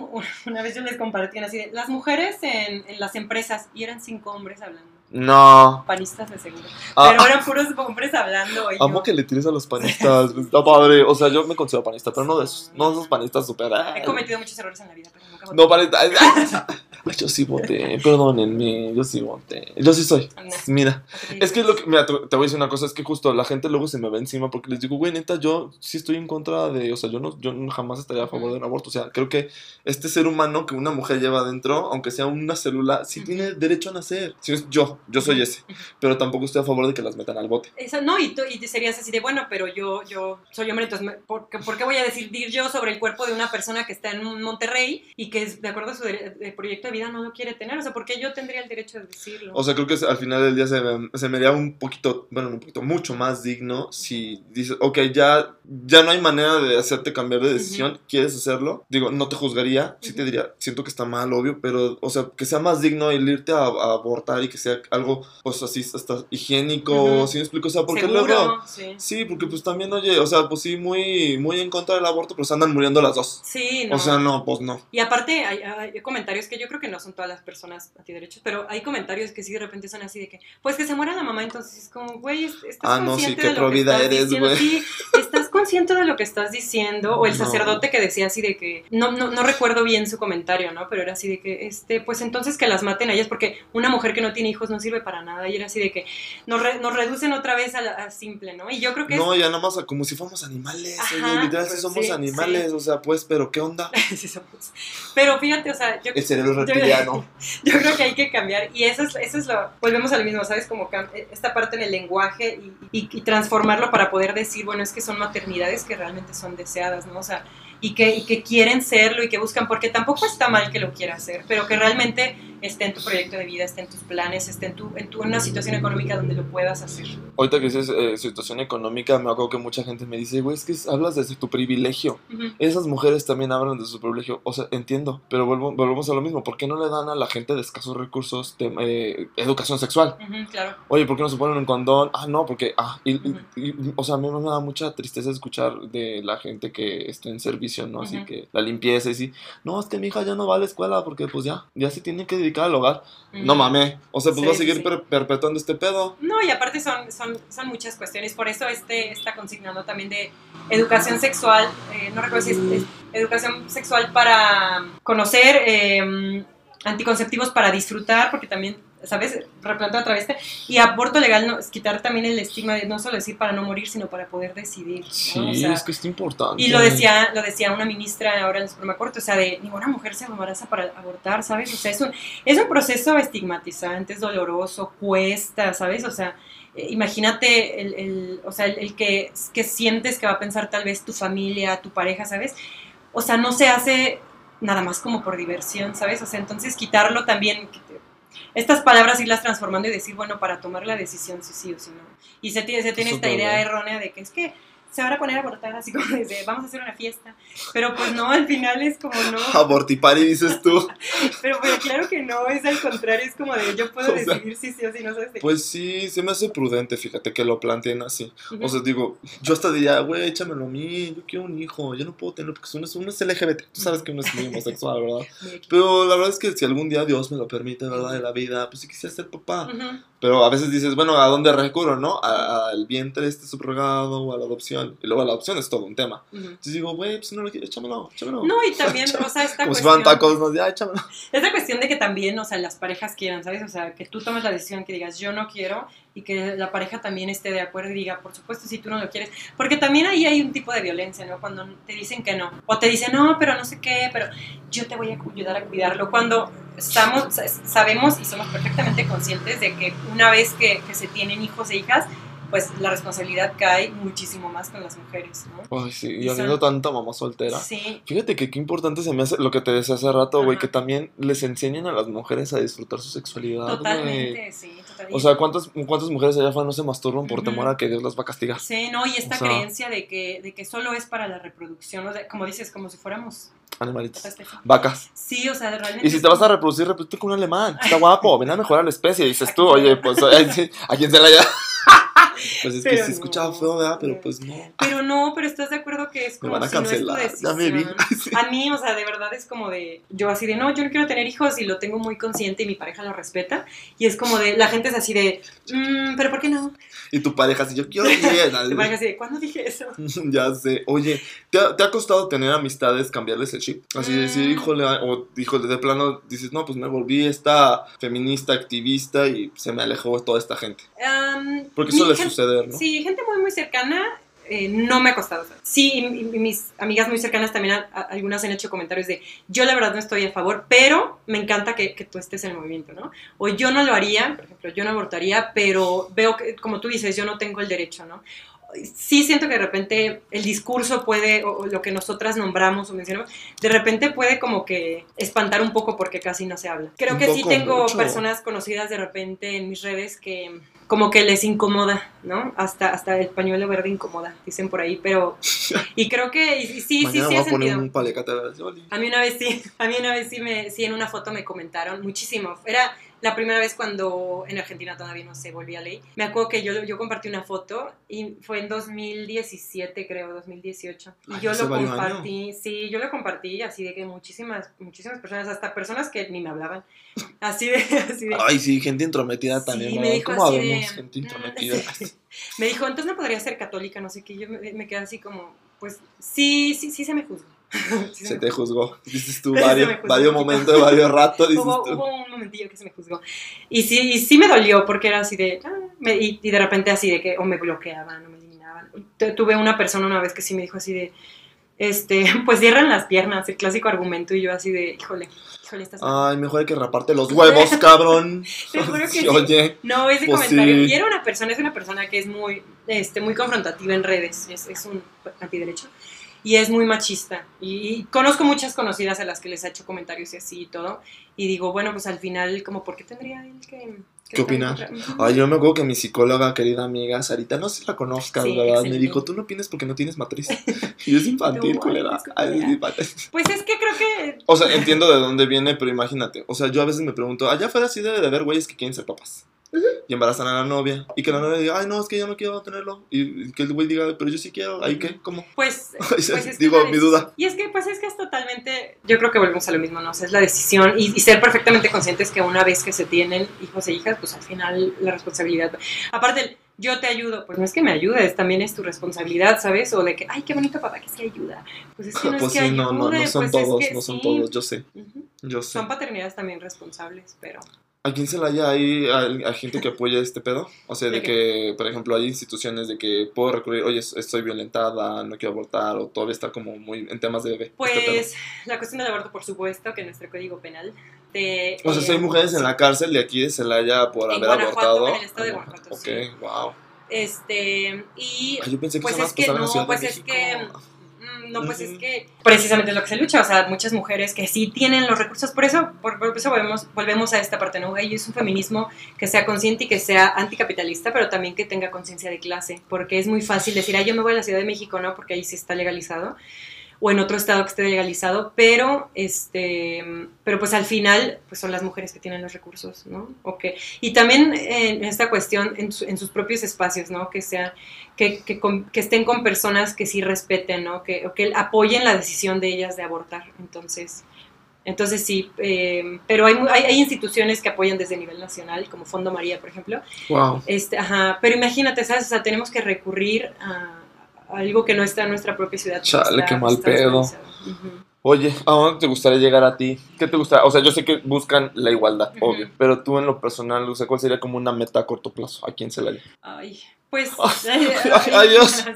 una vez yo les compartí así de, las mujeres en, en las empresas, y eran cinco hombres hablando. No. Panistas de seguro. Ah, pero eran puros hombres hablando. amo que le tires a los panistas. Está padre. O sea, yo me considero panista, pero no de esos, no de esos panistas super. He cometido muchos errores en la vida, pero nunca. No, *laughs* yo sí voté, perdónenme, yo sí voté. Yo sí soy. Mira, es que lo que, mira, te, voy a decir una cosa, es que justo la gente luego se me va encima porque les digo, güey, neta, yo sí estoy en contra de, o sea, yo no, yo jamás estaría a favor de un aborto. O sea, creo que este ser humano que una mujer lleva adentro, aunque sea una célula, sí tiene derecho a nacer. Si es yo, yo soy ese. Pero tampoco estoy a favor de que las metan al bote. Eso, no, y, tú, y serías así de, bueno, pero yo, yo soy hombre, entonces, ¿por qué, ¿por qué voy a decidir yo sobre el cuerpo de una persona que está en Monterrey y que, de acuerdo a su proyecto de vida, no lo quiere tener? O sea, ¿por qué yo tendría el derecho de decirlo? O sea, creo que al final del día se, se me haría un poquito, bueno, un poquito mucho más digno si dices, ok, ya, ya no hay manera de hacerte cambiar de decisión, ¿quieres hacerlo? Digo, no te juzgaría, sí te diría, siento que está mal, obvio, pero, o sea, que sea más digno el irte a, abortar y que sea algo, pues así, hasta higiénico, ¿sí me explico? O sea, porque luego... Sí. sí. porque pues también, oye, o sea, pues sí, muy, muy en contra del aborto, pero se andan muriendo las dos. Sí, no. O sea, no, pues no. Y aparte hay, hay comentarios que yo creo que no son todas las personas antiderechos, pero hay comentarios que sí de repente son así de que, pues que se muera la mamá, entonces es como, güey, estás ah, no, sí, qué provida eres, güey. Sí, estás consciente de lo que estás diciendo, o el sacerdote que decía así de que, no, no, no recuerdo bien su comentario, ¿no? Pero era así de que, este, pues entonces que las maten a ellas, porque una mujer que no tiene hijos no sirve para nada, y era así de que nos, nos reducen otra vez a, simple, ¿no? Y yo creo que... No, ya nada más como si fuéramos animales, oye, literal, pues, somos animales, o sea, pues, pero ¿qué onda? *laughs* sí somos. Pero fíjate, o sea, yo... El cerebro reptiliano. Yo, *laughs* yo creo que hay que cambiar, y eso es, eso es lo, volvemos a lo mismo, ¿sabes? Como esta parte en el lenguaje y, y transformarlo para poder decir, bueno, es que son que realmente son deseadas, ¿no? O sea, y que, y que quieren serlo y que buscan, porque tampoco está mal que lo quiera hacer, pero que realmente esté en tu proyecto de vida, esté en tus planes, esté en, tu, en, tu, una situación económica donde lo puedas hacer. Ahorita que dices eh, situación económica, me acuerdo que mucha gente me dice, güey, es que hablas de tu privilegio. Esas mujeres también hablan de su privilegio. O sea, entiendo, pero vuelvo, volvemos a lo mismo. ¿Por qué no le dan a la gente de escasos recursos de, eh, educación sexual? claro. Oye, ¿por qué no se ponen un condón? Ah, no, porque, ah, y, o sea, a mí me da mucha tristeza escuchar de la gente que está en servicio, ¿no? Así que la limpieza y sí, no, es que mi hija ya no va a la escuela porque pues ya, ya se tiene que dedicar al hogar. No mames, o sea, pues va a seguir perpetuando este pedo. No, y aparte son, son, son muchas cuestiones, por eso este está consignando también de educación sexual, eh, no recuerdo si es, educación sexual para conocer, eh, anticonceptivos para disfrutar, porque también ¿sabes? Replanteo otra vez. Y aborto legal no, es quitar también el estigma de no solo decir para no morir, sino para poder decidir. Sí, es que es importante. Y lo decía, lo decía una ministra ahora en el Suprema Corte, o sea, de ninguna mujer se embaraza para abortar, ¿sabes? O sea, es un, es un proceso estigmatizante, es doloroso, cuesta, ¿sabes? O sea, eh, imagínate el, el, o sea, el, que, que sientes que va a pensar tal vez tu familia, tu pareja, ¿sabes? O sea, no se hace nada más como por diversión, ¿sabes? O sea, entonces quitarlo también, estas palabras irlas transformando y decir, bueno, para tomar la decisión sí, sí o sí no. Y se tiene, se tiene esta idea errónea de que es que se van a poner a abortar así como dice, vamos a hacer una fiesta. Pero pues no, al final es como no. Abortipari dices tú. *laughs* pero, pero claro que no, es al contrario, es como de yo puedo *laughs* decidir si sí o si no sabes. Pues sí, se me hace prudente, fíjate que lo planteen así. O sea, digo, yo hasta diría, güey, échamelo a mí, yo quiero un hijo, yo no puedo tenerlo porque uno es, uno es LGBT. Tú sabes que uno es muy homosexual, ¿verdad? *laughs* Pero la verdad es que si algún día Dios me lo permite, ¿verdad? De la vida, pues sí quisiera ser papá. Pero a veces dices, bueno, ¿a dónde recurro, no? Al vientre este subrogado o a la adopción. Y luego la adopción es todo un tema. Entonces digo, güey, pues no lo quiero, échamelo, échamelo. No, y *laughs* también, o sea, esta Como cuestión... si tacos, no, ya, échamelo. Esta cuestión de que también, o sea, las parejas quieran, ¿sabes? O sea, que tú tomes la decisión, que digas, yo no quiero, y que la pareja también esté de acuerdo y diga, por supuesto, si tú no lo quieres. Porque también ahí hay un tipo de violencia, ¿no? Cuando te dicen que no. O te dicen, no, pero no sé qué, pero yo te voy a ayudar a cuidarlo. Cuando estamos, sabemos y somos perfectamente conscientes de que una vez que, que se tienen hijos e hijas, pues la responsabilidad cae muchísimo más con las mujeres, ¿no? Ay, sí, y, habiendo tanta mamá soltera. Sí. Fíjate que qué importante se me hace lo que te decía hace rato, güey, que también les enseñen a las mujeres a disfrutar su sexualidad. Totalmente, sí, totalmente. O sea, ¿cuántas, cuántas mujeres allá afuera no se masturban por temor a que Dios las va a castigar? Sí, no, y esta creencia de que, de que solo es para la reproducción, o sea, como dices, como si fuéramos Animalitos. Vacas. Sí, o sea, realmente. Y si te vas a reproducir, reproduce con un alemán. Está *laughs* guapo, ven a mejorar la especie. Y dices tú, oye, pues, *laughs* ¿a quién se la haya? Pues es que se escuchaba feo, ¿verdad? Pero pues no. Pero no, pero estás de acuerdo que es como me van a cancelar. ya me vi. *laughs* A mí, o sea, de verdad es como de, yo así de, no, yo no quiero tener hijos y lo tengo muy consciente y mi pareja lo respeta. Y es como de, la gente es así de, mmm, pero ¿por qué no? Y tu pareja así, yo quiero *laughs* bien. tu pareja así ¿cuándo dije eso? *laughs* ya sé. Oye, ¿te ha, ¿te ha, costado tener amistades, cambiarles el chip? Así de decir, mm. híjole, o híjole, de plano dices, no, pues me volví esta feminista, activista y se me alejó toda esta gente. Porque suele suceder, ¿no? Sí, gente muy, muy cercana eh, no me ha costado. Sí, y, mis amigas muy cercanas también, algunas han hecho comentarios de, yo la verdad no estoy a favor, pero me encanta que, que, tú estés en el movimiento, ¿no? O yo no lo haría, por ejemplo, yo no abortaría, pero veo que, como tú dices, yo no tengo el derecho, ¿no? sí siento que de repente el discurso puede, o lo que nosotras nombramos o mencionamos, de repente puede como que espantar un poco porque casi no se habla. Creo que sí tengo personas conocidas de repente en mis redes que como que les incomoda, ¿no? Hasta, hasta el pañuelo verde incomoda, dicen por ahí, pero... Y creo que sí, sí, sí, sí, a, poner un a mí una vez sí, *laughs* a mí una vez sí, me, sí en una foto me comentaron muchísimo. Era la primera vez cuando en Argentina todavía no se volvía ley. Me acuerdo que yo, yo compartí una foto y fue en 2017, creo, 2018. Y yo lo compartí, sí, yo lo compartí así de que muchísimas, muchísimas personas, hasta personas que ni me hablaban, así de... *laughs* Así de Ay, sí, gente intrometida también. Sí, me dijo ¿Cómo así de, gente intrometida? *laughs* me dijo, entonces no podría ser católica, no sé qué. Yo me, me quedé así como, pues sí, sí, sí se me *laughs* se te juzgó. Dices tú *laughs* varios, varios momentos, varios ratos. hubo, un momentillo que se me juzgó. Y sí, y sí me dolió porque era así de. Ah, y, de repente así de que o me bloqueaban o me eliminaban. Tuve una persona una vez que sí me dijo así de. Este, *laughs* pues cierran las piernas, el clásico argumento. Y yo así de, híjole, híjole, estás. Ay, mejor hay que raparte los huevos, cabrón. Te juro que sí. Oye. No, ese pues comentario. Y era una persona, es una persona que es muy, este, muy confrontativa en redes. Es, es un antiderecho y es muy machista. Y, conozco muchas conocidas a las que les ha hecho comentarios y así y todo. Y digo, bueno, pues al final, como, ¿por qué tendría él que... ¿Qué opinar? Ay, yo me acuerdo que mi psicóloga, querida amiga Sarita, no sé si la conozcas, ¿verdad? Me dijo, tú no opinas porque no tienes matriz. *laughs* y es infantil, culera. pues es que creo que... O sea, entiendo de dónde viene, pero imagínate. O sea, yo a veces me pregunto, allá afuera sí debe de haber güeyes que quieren ser papás y embarazan a la novia y que la novia diga, ay, no, es que yo no quiero tenerlo. Y que el güey diga, pero yo sí quiero, ¿ahí qué? ¿Cómo? Pues, *laughs* pues digo, mi duda. Y es que, pues es que es totalmente, yo creo que volvemos a lo mismo, ¿no? O sea, es la decisión y, ser perfectamente conscientes que una vez que se tienen hijos e hijas, pues al final la responsabilidad. Aparte, yo te ayudo, pues no es que me ayudes, también es tu responsabilidad, ¿sabes? O de que, ay, qué bonito papá que se ayuda. Pues es que no *laughs* es pues que ayude, no, no, no son pues todos, no son todos, yo sé. Yo sé. Son paternidades también responsables, pero... Aquí en Celaya hay, hay, gente que apoya este pedo. O sea, de, que, por ejemplo, hay instituciones de que puedo recurrir, oye, estoy violentada, no quiero abortar, o todavía está como muy en temas de bebé. Este pues la cuestión del aborto, por supuesto, que en nuestro código penal. De, o sea, hay mujeres en la cárcel de aquí de Celaya por haber abortado. En el estado de Guanajuato. Ok, wow. Este, y. yo pensé que pues es que, no, pues es que no, pues es que precisamente es lo que se lucha, o sea, muchas mujeres que sí tienen los recursos, por eso, por, eso volvemos, volvemos a esta parte, ¿no? Y es un feminismo que sea consciente y que sea anticapitalista, pero también que tenga conciencia de clase, porque es muy fácil decir, ay, yo me voy a la Ciudad de México, ¿no? Porque ahí sí está legalizado o en otro estado que esté legalizado, pero este, pero pues al final pues son las mujeres que tienen los recursos, ¿no? Okay. Y también en esta cuestión en, sus propios espacios, ¿no? Que sea que, que, que, estén con personas que sí respeten, ¿no? Que, que apoyen la decisión de ellas de abortar. Entonces, entonces sí, eh, pero hay, hay, hay, instituciones que apoyan desde nivel nacional, como Fondo María, por ejemplo. Wow. Este, ajá, pero imagínate, ¿sabes? O sea, tenemos que recurrir a algo que no está en nuestra propia ciudad. Chale, qué mal pedo. Oye, ¿a dónde te gustaría llegar a ti? ¿Qué te gusta? O sea, yo sé que buscan la igualdad, obvio, pero tú en lo personal, o sea, ¿cuál sería como una meta a corto plazo aquí en Celaya? Ay, pues... *laughs* Adiós. *laughs* *laughs*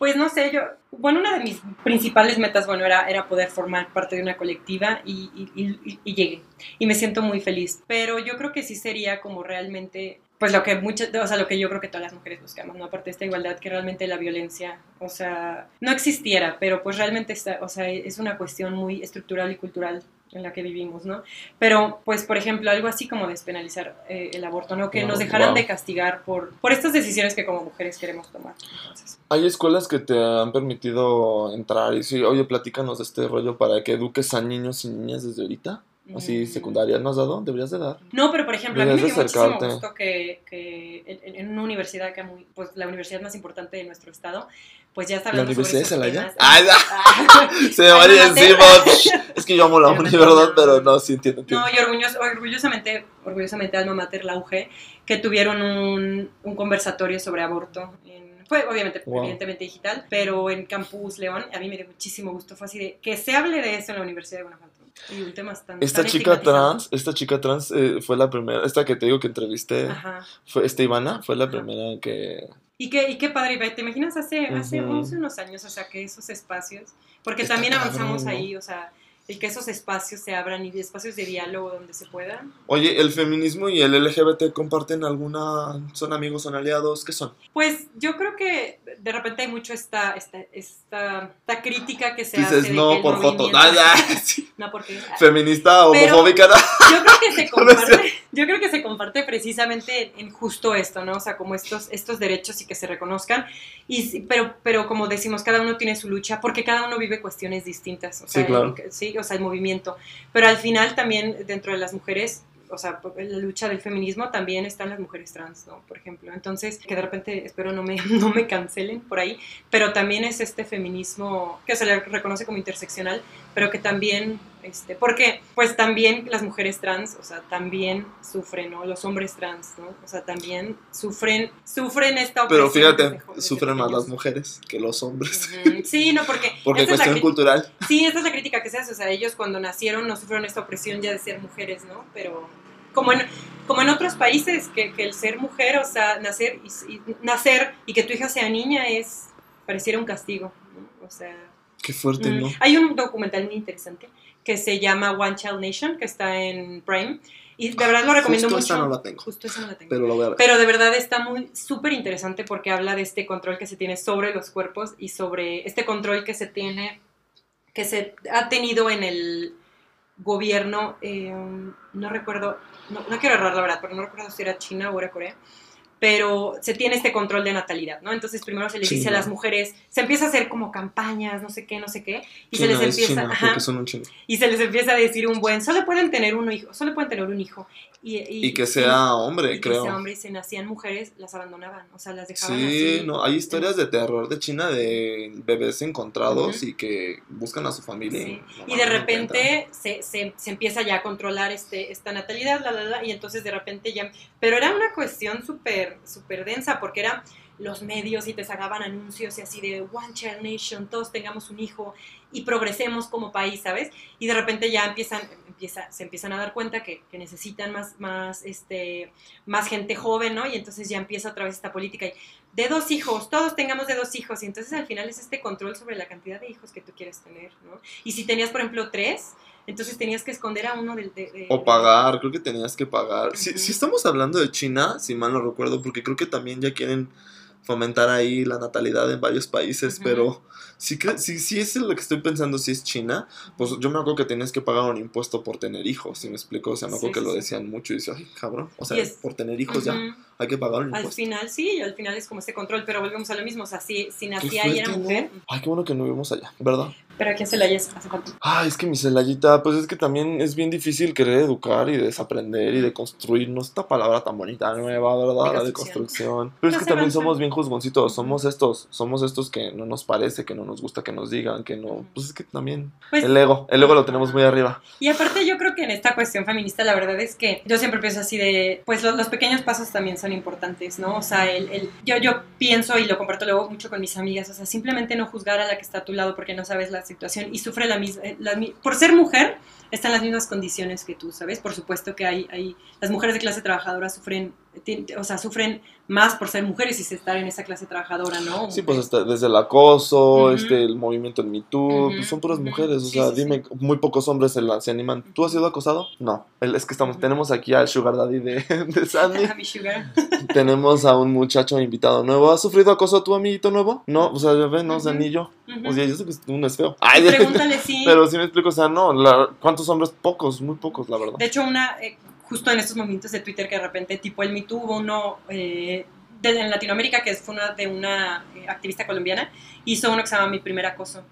Pues no sé, yo, bueno, una de mis principales metas, bueno, era, era poder formar parte de una colectiva y, y, y, llegué. Y me siento muy feliz. Pero yo creo que sí sería como realmente pues lo que muchas, o sea, lo que yo creo que todas las mujeres buscamos, ¿no? Aparte de esta igualdad, que realmente la violencia, o sea, no existiera, pero pues realmente está, o sea, es una cuestión muy estructural y cultural en la que vivimos, ¿no? Pero, pues, por ejemplo, algo así como despenalizar eh, el aborto, ¿no? Que nos dejaran de castigar por, por estas decisiones que como mujeres queremos tomar. Hay escuelas que te han permitido entrar y decir, oye, platícanos de este rollo para que eduques a niños y niñas desde ahorita. Así mm. secundaria, ¿no has dado? Deberías de dar. No, pero por ejemplo, a mí me dio muchísimo gusto que, que en, una universidad que muy, pues la universidad más importante de nuestro estado, pues ya está hablando ¿La Universidad de Celaya? ¡Ay, *laughs* Se me va encima. es que yo amo la uni, ¿verdad? Pero no, sí entiendo. No, y orgullosamente, orgullosamente Alma Mater, la UG, que tuvieron un, un conversatorio sobre aborto en fue obviamente, evidentemente digital, pero en Campus León, a mí me dio muchísimo gusto. Fue así de que se hable de eso en la Universidad de Guanajuato. Y un tema tan, esta chica trans, esta chica trans eh, fue la primera, esta que te digo que entrevisté, fue esta Ivana, fue la primera que... Y qué, y qué padre, ¿te imaginas hace, hace unos años, o sea, que esos espacios, porque también avanzamos ahí, o sea, y que esos espacios se abran y espacios de diálogo donde se puedan. Oye, ¿el feminismo y el LGBT comparten alguna, son amigos, son aliados? ¿Qué son? Pues yo creo que de repente hay mucho esta, esta, esta, crítica que se hace. no, por foto. *laughs* No, porque... Feminista, homofóbica. Yo creo que se *laughs* comparte, yo creo que se comparte precisamente en justo esto, ¿no? O sea, como estos, estos derechos y que se reconozcan. Y, pero, pero como decimos, cada uno tiene su lucha porque cada uno vive cuestiones distintas. O sea, sí, claro. sí, o sea, el movimiento. Pero al final también dentro de las mujeres o sea, la lucha del feminismo también están las mujeres trans, ¿no? Por ejemplo. Entonces, que de repente espero no me, *laughs* no me cancelen por ahí, pero también es este feminismo que se le reconoce como interseccional, pero que también este, porque pues también las mujeres trans, o sea, también sufren, ¿no? Los hombres trans, ¿no? O sea, también sufren, sufren esta opresión. Pero fíjate, sufren más las mujeres que los hombres. Sí, no, porque... *laughs* porque cuestión cultural. Sí, esta es la crítica que se hace, o sea, ellos cuando nacieron no sufrieron esta opresión ya de ser mujeres, ¿no? Pero como en, como en otros países, que, que el ser mujer, o sea, nacer y, nacer y que tu hija sea niña es, pareciera un castigo, ¿no? O sea... Qué fuerte, ¿no? Hay un documental muy interesante que se llama One Child Nation, que está en Prime. Y de verdad lo recomiendo Justo mucho. Esa no la tengo. Justo esa no la tengo. Pero lo voy a ver. Pero de verdad está muy súper interesante porque habla de este control que se tiene sobre los cuerpos y sobre este control que se tiene, que se ha tenido en el gobierno, eh, no recuerdo, no, no, quiero errar la verdad, pero no recuerdo si era China o era Corea, pero se tiene este control de natalidad, ¿no? Entonces primero se les dice a las mujeres, se empieza a hacer como campañas, no sé qué, no sé qué, y se les empieza, y se les empieza a decir un buen, solo pueden tener un hijo, solo pueden tener un hijo, y, que sea hombre, y creo. Que sea hombre y se nacían mujeres, las abandonaban, o sea, las dejaban Sí, no, hay historias de terror de China de bebés encontrados y que buscan a su familia. Y, de repente se, se, se, empieza ya a controlar este, esta natalidad, la, la, la, y entonces de repente ya... Pero era una cuestión súper, súper densa, porque era los medios y te sacaban anuncios y así de One Child Nation, todos tengamos un hijo y progresemos como país, ¿sabes? Y de repente ya empiezan, empieza, se empiezan a dar cuenta que, necesitan más, más, este, más gente joven, ¿no? Y entonces ya empieza otra vez esta política y de dos hijos, todos tengamos de dos hijos, y entonces al final es este control sobre la cantidad de hijos que tú quieres tener, ¿no? Y si tenías, por ejemplo, tres, entonces tenías que esconder a uno del... De, o pagar, creo que tenías que pagar. si, si estamos hablando de China, si mal no recuerdo, porque creo que también ya quieren fomentar ahí la natalidad en varios países, pero si, si, si es lo que estoy pensando, si es China, pues yo me acuerdo que tienes que pagar un impuesto por tener hijos, si me explico? O sea, me acuerdo que lo decían mucho y decía, ay, cabrón, o sea, por tener hijos ya hay que pagar un impuesto. Al final sí, al final es como ese control, pero volvemos a lo mismo, o sea, si, si nacía y era mujer. Ay, qué bueno que no vivimos allá, ¿verdad? Pero aquí en Celaya hace falta. Ay, es que mi Celayita, pues es que también es bien difícil querer educar y desaprender y de construirnos esta palabra tan bonita nueva, ¿verdad? La de construcción. Pero es que también somos bien juzgoncitos, somos estos, somos estos que no nos parece, que no nos gusta que nos digan, que no. Pues es que también. Pues el ego, el ego lo tenemos muy arriba. Y aparte, yo creo que en esta cuestión feminista, la verdad es que yo siempre pienso así de. Pues los, pequeños pasos también son importantes, ¿no? O sea, el, el, yo, yo pienso y lo comparto luego mucho con mis amigas, o sea, simplemente no juzgar a la que está a tu lado porque no sabes la situación y sufre la misma. Eh, por ser mujer, está en las mismas condiciones que tú, ¿sabes? Por supuesto que hay, hay las mujeres de clase trabajadora sufren, o sea, sufren más por ser mujeres y estar en esa clase trabajadora, ¿no? Sí, pues desde el acoso, este, el movimiento en Me Too, pues son puras mujeres, o sea, dime, muy pocos hombres se, se, animan. ¿Tú has sido acosado? No, es que estamos, tenemos aquí al Sugar Daddy de, *laughs* de Sandy. *laughs* *laughs* tenemos a un muchacho invitado nuevo. ¿Has sufrido acoso a tu amiguito nuevo? No, o sea, ven, no, o sea, ni yo. O sea, yo sé que uno es feo. Ay, Pregúntale, sí. Pero sí me explico, o sea, no, la, ¿cuántos hombres? Pocos, muy pocos, la verdad. De hecho, una, eh, justo en estos momentos de Twitter que de repente, tipo el Me Too, hubo uno eh, en Latinoamérica que fue una de una eh, activista colombiana, hizo uno que se llama Mi Primer Acoso.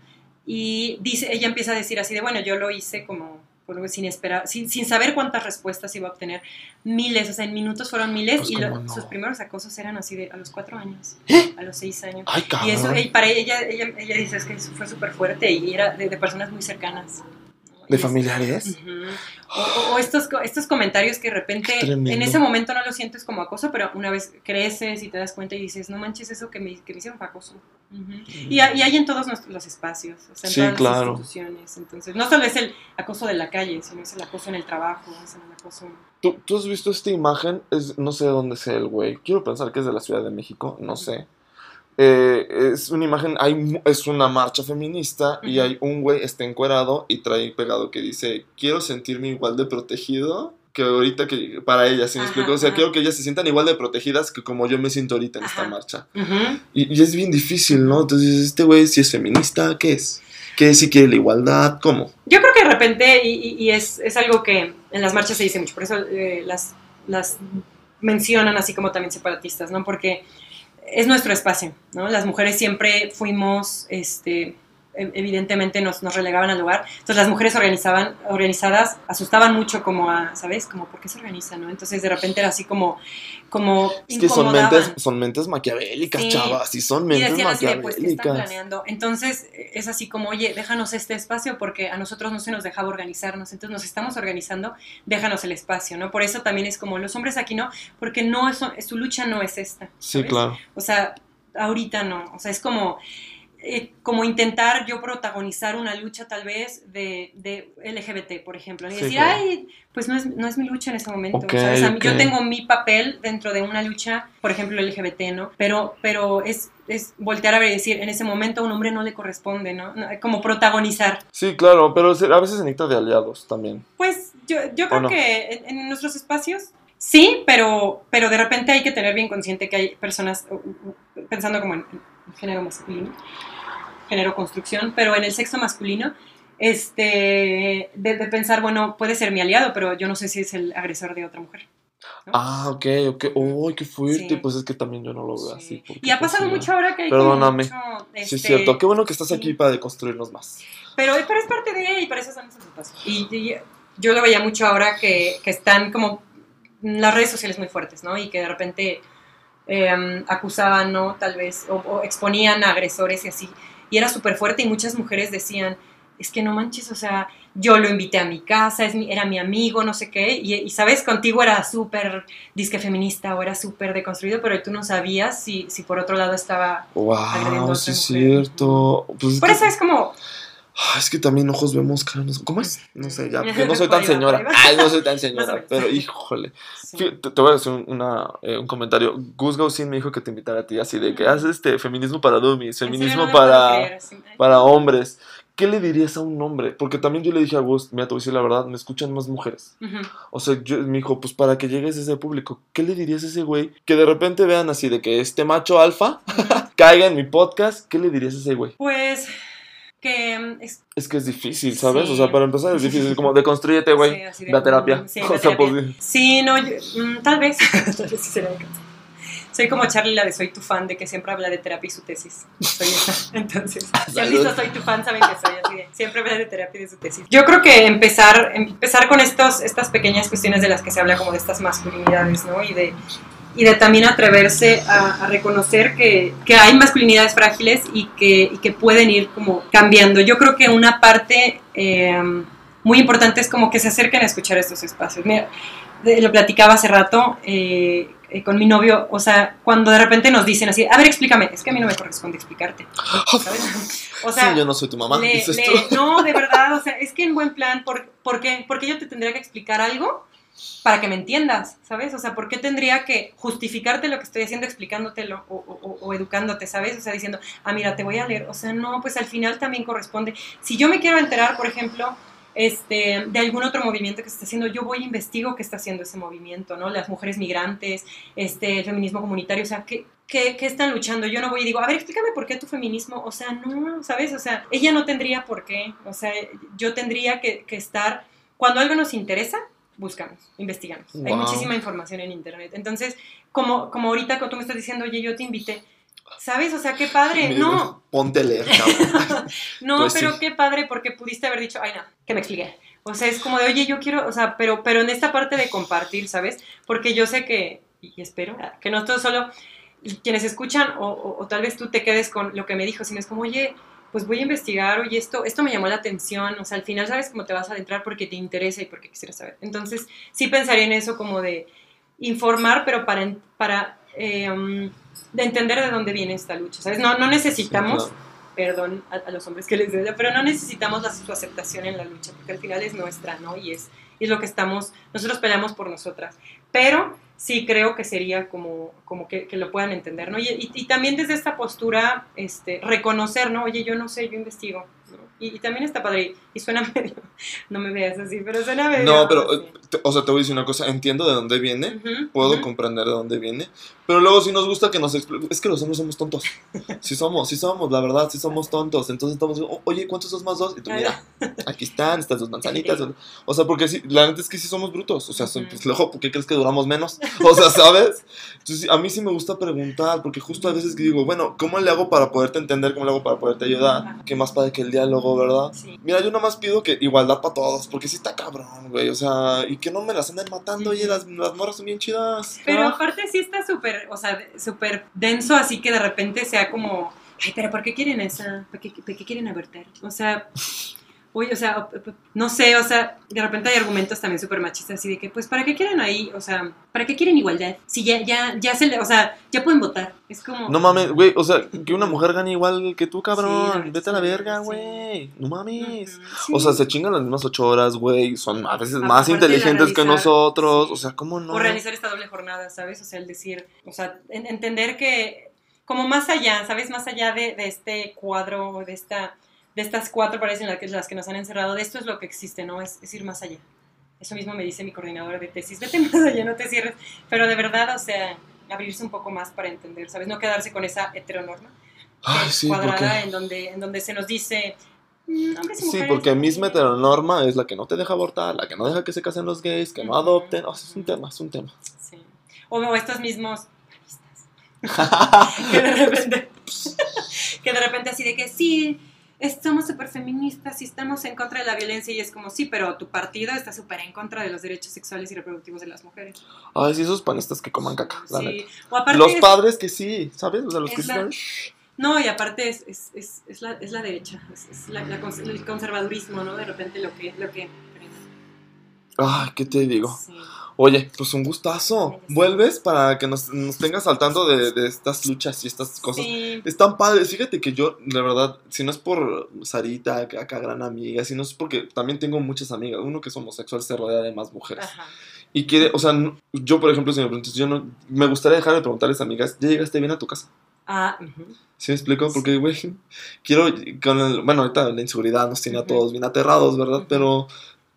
Y dice, ella empieza a decir así de, bueno, yo lo hice como sin esperar, sin, sin, saber cuántas respuestas iba a obtener, miles, o sea, en minutos fueron miles pues, y sus primeros acosos eran así de a los cuatro años, ¿Eh? a los seis años. y eso, y para ella, ella, ella dice es que eso fue súper fuerte y era de, de personas muy cercanas de familiares. o, estos, estos comentarios que de repente en ese momento no lo sientes como acoso, pero una vez creces y te das cuenta y dices, no manches, eso que me, que me hicieron fue acoso. y, hay en todos los espacios, o sea, en todas las instituciones. Entonces, no solo es el acoso de la calle, sino es el acoso en el trabajo, es el acoso... ¿Tú, ¿Tú has visto esta imagen? Es, no sé de dónde sea el güey. Quiero pensar que es de la Ciudad de México, no sé eh, es una imagen, hay, es una marcha feminista y hay un güey está encuerado y trae pegado que dice, quiero sentirme igual de protegido que ahorita que para ellas, ¿sí me explico? O sea, quiero que ellas se sientan igual de protegidas que como yo me siento ahorita en esta marcha. y, es bien difícil, ¿no? Entonces, este güey, si es feminista, ¿qué es? ¿Qué es si quiere la igualdad? ¿Cómo? Yo creo que de repente, y, es, es, algo que en las marchas se dice mucho, por eso eh, las, las mencionan así como también separatistas, ¿no? Porque es nuestro espacio, ¿no? Las mujeres siempre fuimos, este, evidentemente nos, nos, relegaban al lugar. Entonces las mujeres organizaban, organizadas asustaban mucho como a, ¿sabes? Como, ¿por qué se organizan, no? Entonces de repente era así como, como Es que son mentes, son mentes maquiavélicas, chavas, y son mentes y maquiavélicas. Así pues, ¿qué están planeando? Entonces es así como, oye, déjanos este espacio porque a nosotros no se nos dejaba organizarnos, entonces nos estamos organizando, déjanos el espacio, ¿no? Por eso también es como, los hombres aquí no, porque no, es, su lucha no es esta. Sí, claro. O sea, ahorita no, o sea, es como eh, como intentar yo protagonizar una lucha tal vez de, de LGBT, por ejemplo, y decir, ay, pues no es, no es, mi lucha en ese momento. Yo tengo mi papel dentro de una lucha, por ejemplo, LGBT, ¿no? Pero, pero es, es voltear a ver y decir, en ese momento a un hombre no le corresponde, ¿no? Como protagonizar. Sí, claro, pero a veces se necesita de aliados también. Pues yo, yo creo que en, nuestros espacios Sí, pero, pero de repente hay que tener bien consciente que hay personas, pensando como en, género masculino, género construcción, pero en el sexo masculino, este, de, pensar, bueno, puede ser mi aliado, pero yo no sé si es el agresor de otra mujer. Ah, ok, ok. ¡Uy, qué fuerte! Pues es que también yo no lo veo así. Y ha pasado mucho ahora que hay Perdóname. sí, es este, cierto. Qué bueno que estás aquí para deconstruirnos más. Pero, pero es parte de, y para eso son nuestros espacios. Y, yo lo veía mucho ahora que, que están como las redes sociales muy fuertes, ¿no? Y que de repente Em, acusaban, ¿no? Tal vez, o, exponían a agresores y así. Y era súper fuerte y muchas mujeres decían, es que no manches, o sea, yo lo invité a mi casa, es mi, era mi amigo, no sé qué, y, sabes, contigo era súper disque feminista o era súper deconstruido, pero tú no sabías si, si por otro lado estaba wow, sí es cierto. Pues por eso es como, Ah, es que también ojos vemos caras. ¿Cómo es? No sé, ya. Yo no soy tan señora. Ay, no soy tan *laughs* señora. pero híjole. Te, voy a hacer una, eh, un comentario. Gus Gausin me dijo que te invitara a ti así de que haces este feminismo para dummies, feminismo para, para hombres. ¿Qué le dirías a un hombre? Porque también yo le dije a Gus, mira, te voy a decir la verdad, me escuchan más mujeres. O sea, yo, me dijo, pues para que llegues a ese público, ¿qué le dirías a ese güey? Que de repente vean así de que este macho alfa *laughs* caiga en mi podcast, ¿qué le dirías a ese güey? Pues que mm, es, es, que es difícil, ¿sabes? O sea, para empezar es difícil, como deconstruyete, güey, sí, la terapia. Sí, *laughs* o sea, pues, sí no, mm, tal vez, *laughs* tal vez sí Soy como Charlie, la de Soy tu fan, de que siempre habla de terapia y su tesis. Soy esa. *laughs* Entonces, si han visto Soy tu fan, saben que soy así de, siempre habla de terapia y de su tesis. Yo creo que empezar, empezar con estos, estas pequeñas cuestiones de las que se habla como de estas masculinidades, ¿no? Y de y de también atreverse a, reconocer que, que, hay masculinidades frágiles y que, y que, pueden ir como cambiando. Yo creo que una parte eh, muy importante es como que se acerquen a escuchar estos espacios. Mira, lo platicaba hace rato eh, eh, con mi novio, o sea, cuando de repente nos dicen así, a ver, explícame, es que a mí no me corresponde explicarte. O sea, yo no soy tu mamá. no, de verdad, o sea, es que en buen plan, ¿por, ¿por qué? Porque yo te tendría que explicar algo para que me entiendas, ¿sabes? O sea, ¿por qué tendría que justificarte lo que estoy haciendo explicándotelo o, educándote, ¿sabes? O sea, diciendo, ah, mira, te voy a leer. O sea, no, pues al final también corresponde. Si yo me quiero enterar, por ejemplo, este, de algún otro movimiento que se está haciendo, yo voy e investigo qué está haciendo ese movimiento, ¿no? Las mujeres migrantes, este, el feminismo comunitario, o sea, ¿qué, qué, qué están luchando? Yo no voy y digo, a ver, explícame por qué tu feminismo, o sea, no, ¿sabes? O sea, ella no tendría por qué, o sea, yo tendría que, que estar, cuando algo nos interesa, buscamos, investigamos. Hay muchísima información en Internet. Entonces, como, como ahorita cuando tú me estás diciendo, oye, yo te invité, ¿sabes? O sea, qué padre. no. Ponte a leer, *laughs* no, pues pero qué padre porque pudiste haber dicho, ay, no, que me expliqué. O sea, es como de, oye, yo quiero, o sea, pero, pero en esta parte de compartir, ¿sabes? Porque yo sé que, y espero, que no todo solo quienes escuchan o, o, tal vez tú te quedes con lo que me dijo, sino es como, oye, pues voy a investigar, oye, esto, esto me llamó la atención, o sea, al final sabes cómo te vas a adentrar porque te interesa y porque quisieras saber. Entonces, sí pensaría en eso como de informar, pero para, para eh, um, de entender de dónde viene esta lucha, ¿sabes? No, no necesitamos, perdón a, los hombres que les digo, pero no necesitamos la, su aceptación en la lucha, porque al final es nuestra, ¿no? Y es, y es lo que estamos, nosotros peleamos por nosotras. Pero sí creo que sería como, como que, que lo puedan entender, ¿no? Y, y, también desde esta postura, este, reconocer, ¿no? Oye, yo no sé, yo investigo, y, también está padre, y suena *laughs* medio, no me veas así, pero suena medio... No, pero, o sea, te voy a decir una cosa, entiendo de dónde viene, puedo comprender de dónde viene, pero luego si nos gusta que nos es que los hombres somos tontos, sí somos, sí somos, la verdad, sí somos tontos, entonces estamos, oye, ¿cuántos son más dos? Y tú, mira, aquí están, estas dos manzanitas, *laughs* o sea, porque sí, la verdad es que sí somos brutos, o sea, pues, luego, ¿por qué crees que duramos menos? O sea, ¿sabes? Entonces, a mí sí me gusta preguntar, porque justo a veces que digo, bueno, ¿cómo le hago para poderte entender? ¿Cómo le hago para poderte ayudar? ¿Qué más padre que el diálogo? ¿verdad? Mira, yo nomás pido que igualdad para todos, porque sí está cabrón, güey, o sea, y que no me las anden matando, oye, las, las morras son bien chidas. Pero aparte sí está súper, o sea, súper denso, así que de repente sea como, ay, pero ¿por qué quieren esa? ¿Por qué, por qué quieren abortar? O sea, Uy, o sea, no sé, o sea, de repente hay argumentos también súper machistas, así de que, pues, ¿para qué quieren ahí? O sea, ¿para qué quieren igualdad? Si ya, ya, ya se le, o sea, ya pueden votar. Es como... No mames, güey, o sea, que una mujer gane igual que tú, cabrón. Vete a la verga, güey. No mames. O sea, se chingan las mismas ocho horas, güey. Son a veces más inteligentes que nosotros. O sea, ¿cómo no? O realizar esta doble jornada, ¿sabes? O sea, el decir, o sea, entender que, como más allá, ¿sabes? Más allá de, de este cuadro, de esta de estas cuatro paredes en las que, las que nos han encerrado, de esto es lo que existe, ¿no? Es, ir más allá. Eso mismo me dice mi coordinadora de tesis, vete más allá, no te cierres. Pero de verdad, o sea, abrirse un poco más para entender, ¿sabes? No quedarse con esa heteronorma cuadrada en, donde, en donde se nos dice, mm, Sí, porque misma heteronorma es la que no te deja abortar, la que no deja que se casen los gays, que no adopten. O sea, es un tema, es un tema. Sí. O, estos mismos *laughs* *laughs* que de repente *laughs* que de repente así de que sí, somos súper feministas y estamos en contra de la violencia y es como, sí, pero tu partido está súper en contra de los derechos sexuales y reproductivos de las mujeres. Ay, sí, esos panistas que coman caca, los padres que sí, ¿sabes? O sea, los que No, y aparte es, es, es, es, la, es la derecha, es, la, el conservadurismo, ¿no? De repente lo que... Lo que Ay, ¿qué te digo? Sí. Oye, pues un gustazo. Vuelves para que nos, nos tengas saltando de, de, estas luchas y estas cosas. Sí. Están padres. Fíjate que yo, de verdad, si no es por Sarita, acá gran amiga, si no es porque también tengo muchas amigas. Uno que es homosexual se rodea de más mujeres. Ajá. Y quiere, o sea, yo por ejemplo, si me preguntas, yo no, me gustaría dejar de preguntarles a amigas, ¿ya llegaste bien a tu casa? Ah, ¿Sí me explico? Porque, güey, quiero, con el, bueno, ahorita la inseguridad nos tiene a todos bien aterrados, ¿verdad? Pero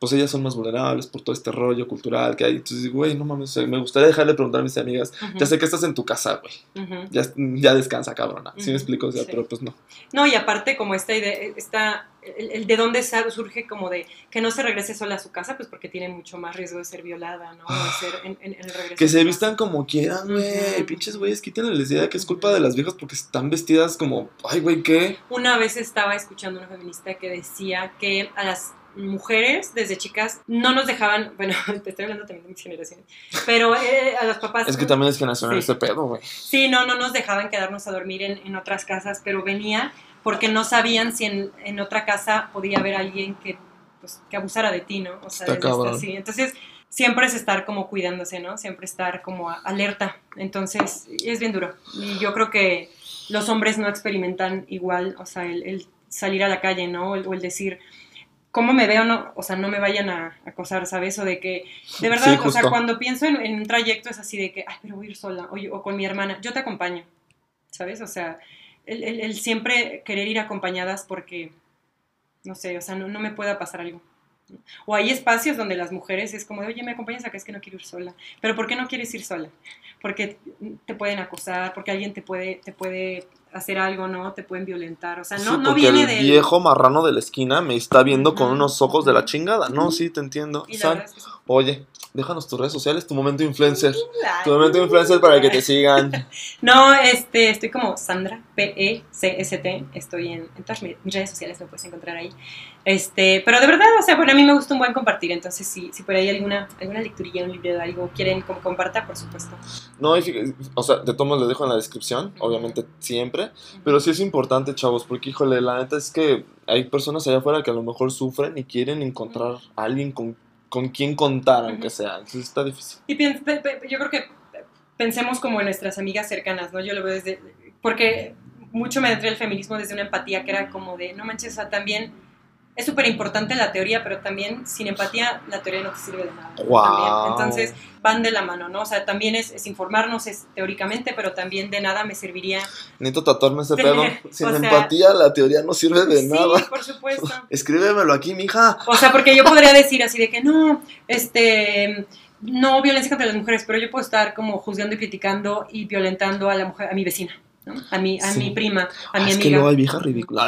pues ellas son más vulnerables por todo este rollo cultural que hay. Entonces, güey, no mames, me gustaría dejarle preguntar a mis amigas, ya sé que estás en tu casa, güey, ya, ya, descansa, cabrona. ¿Sí me explico? O sea, pero pues no. No, y aparte como esta idea, esta, el, de dónde surge como de que no se regrese sola a su casa, pues porque tiene mucho más riesgo de ser violada, ¿no? De ser en, en, el regreso. Que se vistan como quieran, güey. Pinches güeyes, quítenle la idea que es culpa de las viejas porque están vestidas como, ay, güey, ¿qué? Una vez estaba escuchando una feminista que decía que a las mujeres desde chicas no nos dejaban, bueno, *laughs* te estoy hablando también de mis generaciones, pero eh, a los papás... Es que también es generacional sí. este pedo, güey. Sí, no, no nos dejaban quedarnos a dormir en, en otras casas, pero venía porque no sabían si en, en, otra casa podía haber alguien que, pues, que abusara de ti, ¿no? O sea, así. Entonces, siempre es estar como cuidándose, ¿no? Siempre estar como alerta. Entonces, es bien duro. Y yo creo que los hombres no experimentan igual, o sea, el, el salir a la calle, ¿no? o el decir cómo me veo, no, o sea, no me vayan a acosar, ¿sabes? O de que, de verdad, o sea, cuando pienso en, un trayecto es así de que, ay, pero voy a ir sola, o, o con mi hermana, yo te acompaño, ¿sabes? O sea, el, siempre querer ir acompañadas porque, no sé, o sea, no, no me pueda pasar algo. O hay espacios donde las mujeres es como, oye, me acompañas acá, es que no quiero ir sola. Pero ¿por qué no quieres ir sola? Porque te pueden acosar, porque alguien te puede, te puede hacer algo, ¿no? Te pueden violentar. O sea, no, no viene el viejo marrano de la esquina me está viendo con unos ojos de la chingada. No, sí, te entiendo. Oye, déjanos tus redes sociales, tu momento influencer. Tu momento influencer para que te sigan. *laughs* no, este, estoy como Sandra, P-E-C-S-T. Estoy en, todas mis redes sociales, me puedes encontrar ahí. Este, pero de verdad, o sea, bueno, a mí me gusta un buen compartir. Entonces, si, si por ahí alguna, alguna lecturilla, un libro de algo quieren como comparta, por supuesto. No, o sea, de todos les dejo en la descripción, obviamente siempre. Pero sí es importante, chavos, porque híjole, la neta es que hay personas allá afuera que a lo mejor sufren y quieren encontrar a alguien con con quién contar, aunque sea. Entonces está difícil. Y yo creo que pensemos como en nuestras amigas cercanas, ¿no? Yo lo veo desde, porque mucho me entré el feminismo desde una empatía que era como de, no manches, o sea, también es súper importante la teoría, pero también sin empatía la teoría no te sirve de nada. Entonces van de la mano, ¿no? O sea, también es, informarnos es, teóricamente, pero también de nada me serviría... Necesito tatuarme ese pedo. *laughs* Sin empatía la teoría no sirve de nada. Por supuesto. *laughs* Escríbemelo aquí, mija. O sea, porque yo podría decir así de que no, este no violencia contra las mujeres, pero yo puedo estar como juzgando y criticando y violentando a la mujer, a mi vecina, ¿no? A mi, a mi prima, a mi amiga. Es que *laughs* no hay vieja ridícula.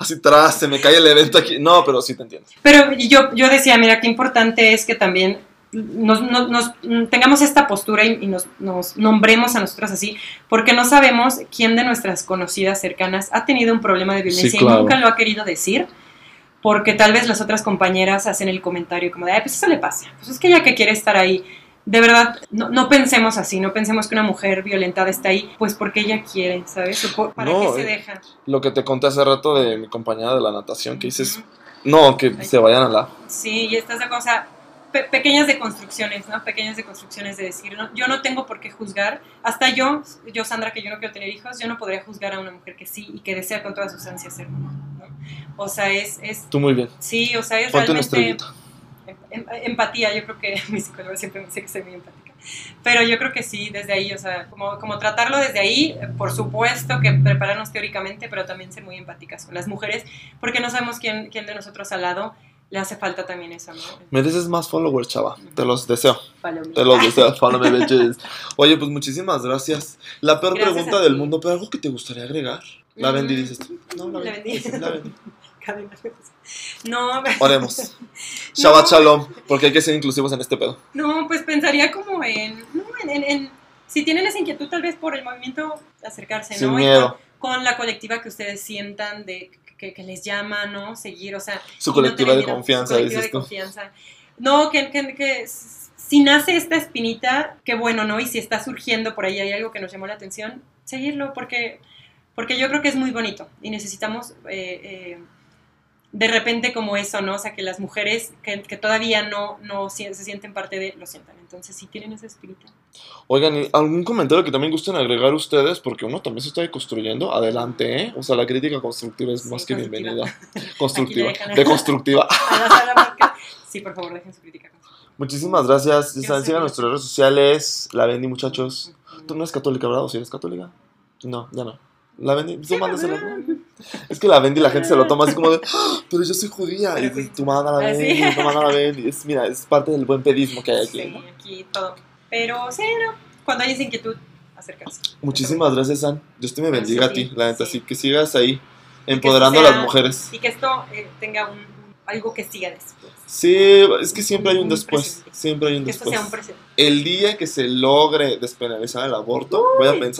Sí, así tras, se me cae el evento aquí. No, pero sí te entiendo. Pero yo, yo decía, mira, qué importante es que también nos, tengamos esta postura y, nos, nombremos a nosotras así, porque no sabemos quién de nuestras conocidas cercanas ha tenido un problema de violencia y nunca lo ha querido decir, porque tal vez las otras compañeras hacen el comentario como de, ay, pues eso le pasa, pues es que ella que quiere estar ahí de verdad, no, pensemos así, no pensemos que una mujer violentada está ahí, pues porque ella quiere, ¿sabes? ¿Para qué se eh, deja? Lo que te conté hace rato de mi compañera de la natación, que dices, no, que se vayan a la... Sí, y estas cosas, pequeñas deconstrucciones, ¿no? Pequeñas deconstrucciones de decir, no, yo no tengo por qué juzgar, hasta yo, yo Sandra, que yo no quiero tener hijos, yo no podría juzgar a una mujer que sí y que desea con todas sus ansias ser mamá, ¿no? O sea, es, es... Tú muy bien. Sí, o sea, es realmente Em, empatía, yo creo que *laughs* mi psicólogo siempre me dice que soy muy empática. Pero yo creo que sí, desde ahí, o sea, como, como tratarlo desde ahí, por supuesto que prepararnos teóricamente, pero también ser muy empáticas con las mujeres, porque no sabemos quién, quién de nosotros al lado le hace falta también eso, ¿no? Mereces más followers, chava. Te los deseo. Te los deseo. *laughs* Follow me, bitches. Oye, pues muchísimas gracias. La peor pregunta del mundo, pero algo que te gustaría agregar. La vendí, dices tú. No, la, la vendí. La vendí. No, Oremos. *laughs* Shabbat Shalom, porque hay que ser inclusivos en este pedo. No, pues pensaría como en, no, en, si tienen esa inquietud tal vez por el movimiento, acercarse, Sin Miedo. Con, la colectiva que ustedes sientan de que, les llama, ¿no? Seguir, o sea. Su colectiva de confianza, su colectiva de confianza. No, que, que, que si nace esta espinita, qué bueno, ¿no? Y si está surgiendo por ahí hay algo que nos llamó la atención, seguirlo, porque, porque yo creo que es muy bonito y necesitamos eh, eh, de repente como eso, ¿no? O sea, que las mujeres que, todavía no, no se sienten parte de, lo sientan. Entonces, si tienen ese espíritu. Oigan, ¿algún comentario que también gusten agregar ustedes? Porque uno también se está construyendo. Adelante, ¿eh? O sea, la crítica constructiva es más que bienvenida. *laughs* *laughs* Constructiva. Deconstructiva. *laughs* sí, por favor, dejen su crítica. Muchísimas gracias. Sigan nuestras redes sociales. La Bendy, muchachos. Tú no eres católica, ¿verdad? ¿O si eres católica? No, ya no. La Bendy, tú mándasela. Es que la Bendy la gente se lo toma así como de, ¡Ah! pero yo soy judía. Y dices, tu mamá la Bendy, tu mamá la Bendy. Es, mira, es parte del buen pedismo que hay aquí. Sí, aquí todo. Pero sí, no, cuando hay esa inquietud, acercarse. Muchísimas gracias, San. Dios te me bendiga a ti, la neta. Así que sigas ahí, empoderando a las mujeres. Y que esto eh, tenga un, algo que siga después. Sí, es que siempre hay un, después. Siempre hay un que después. Esto sea un presente. El día que se logre despenalizar el aborto, voy a pensar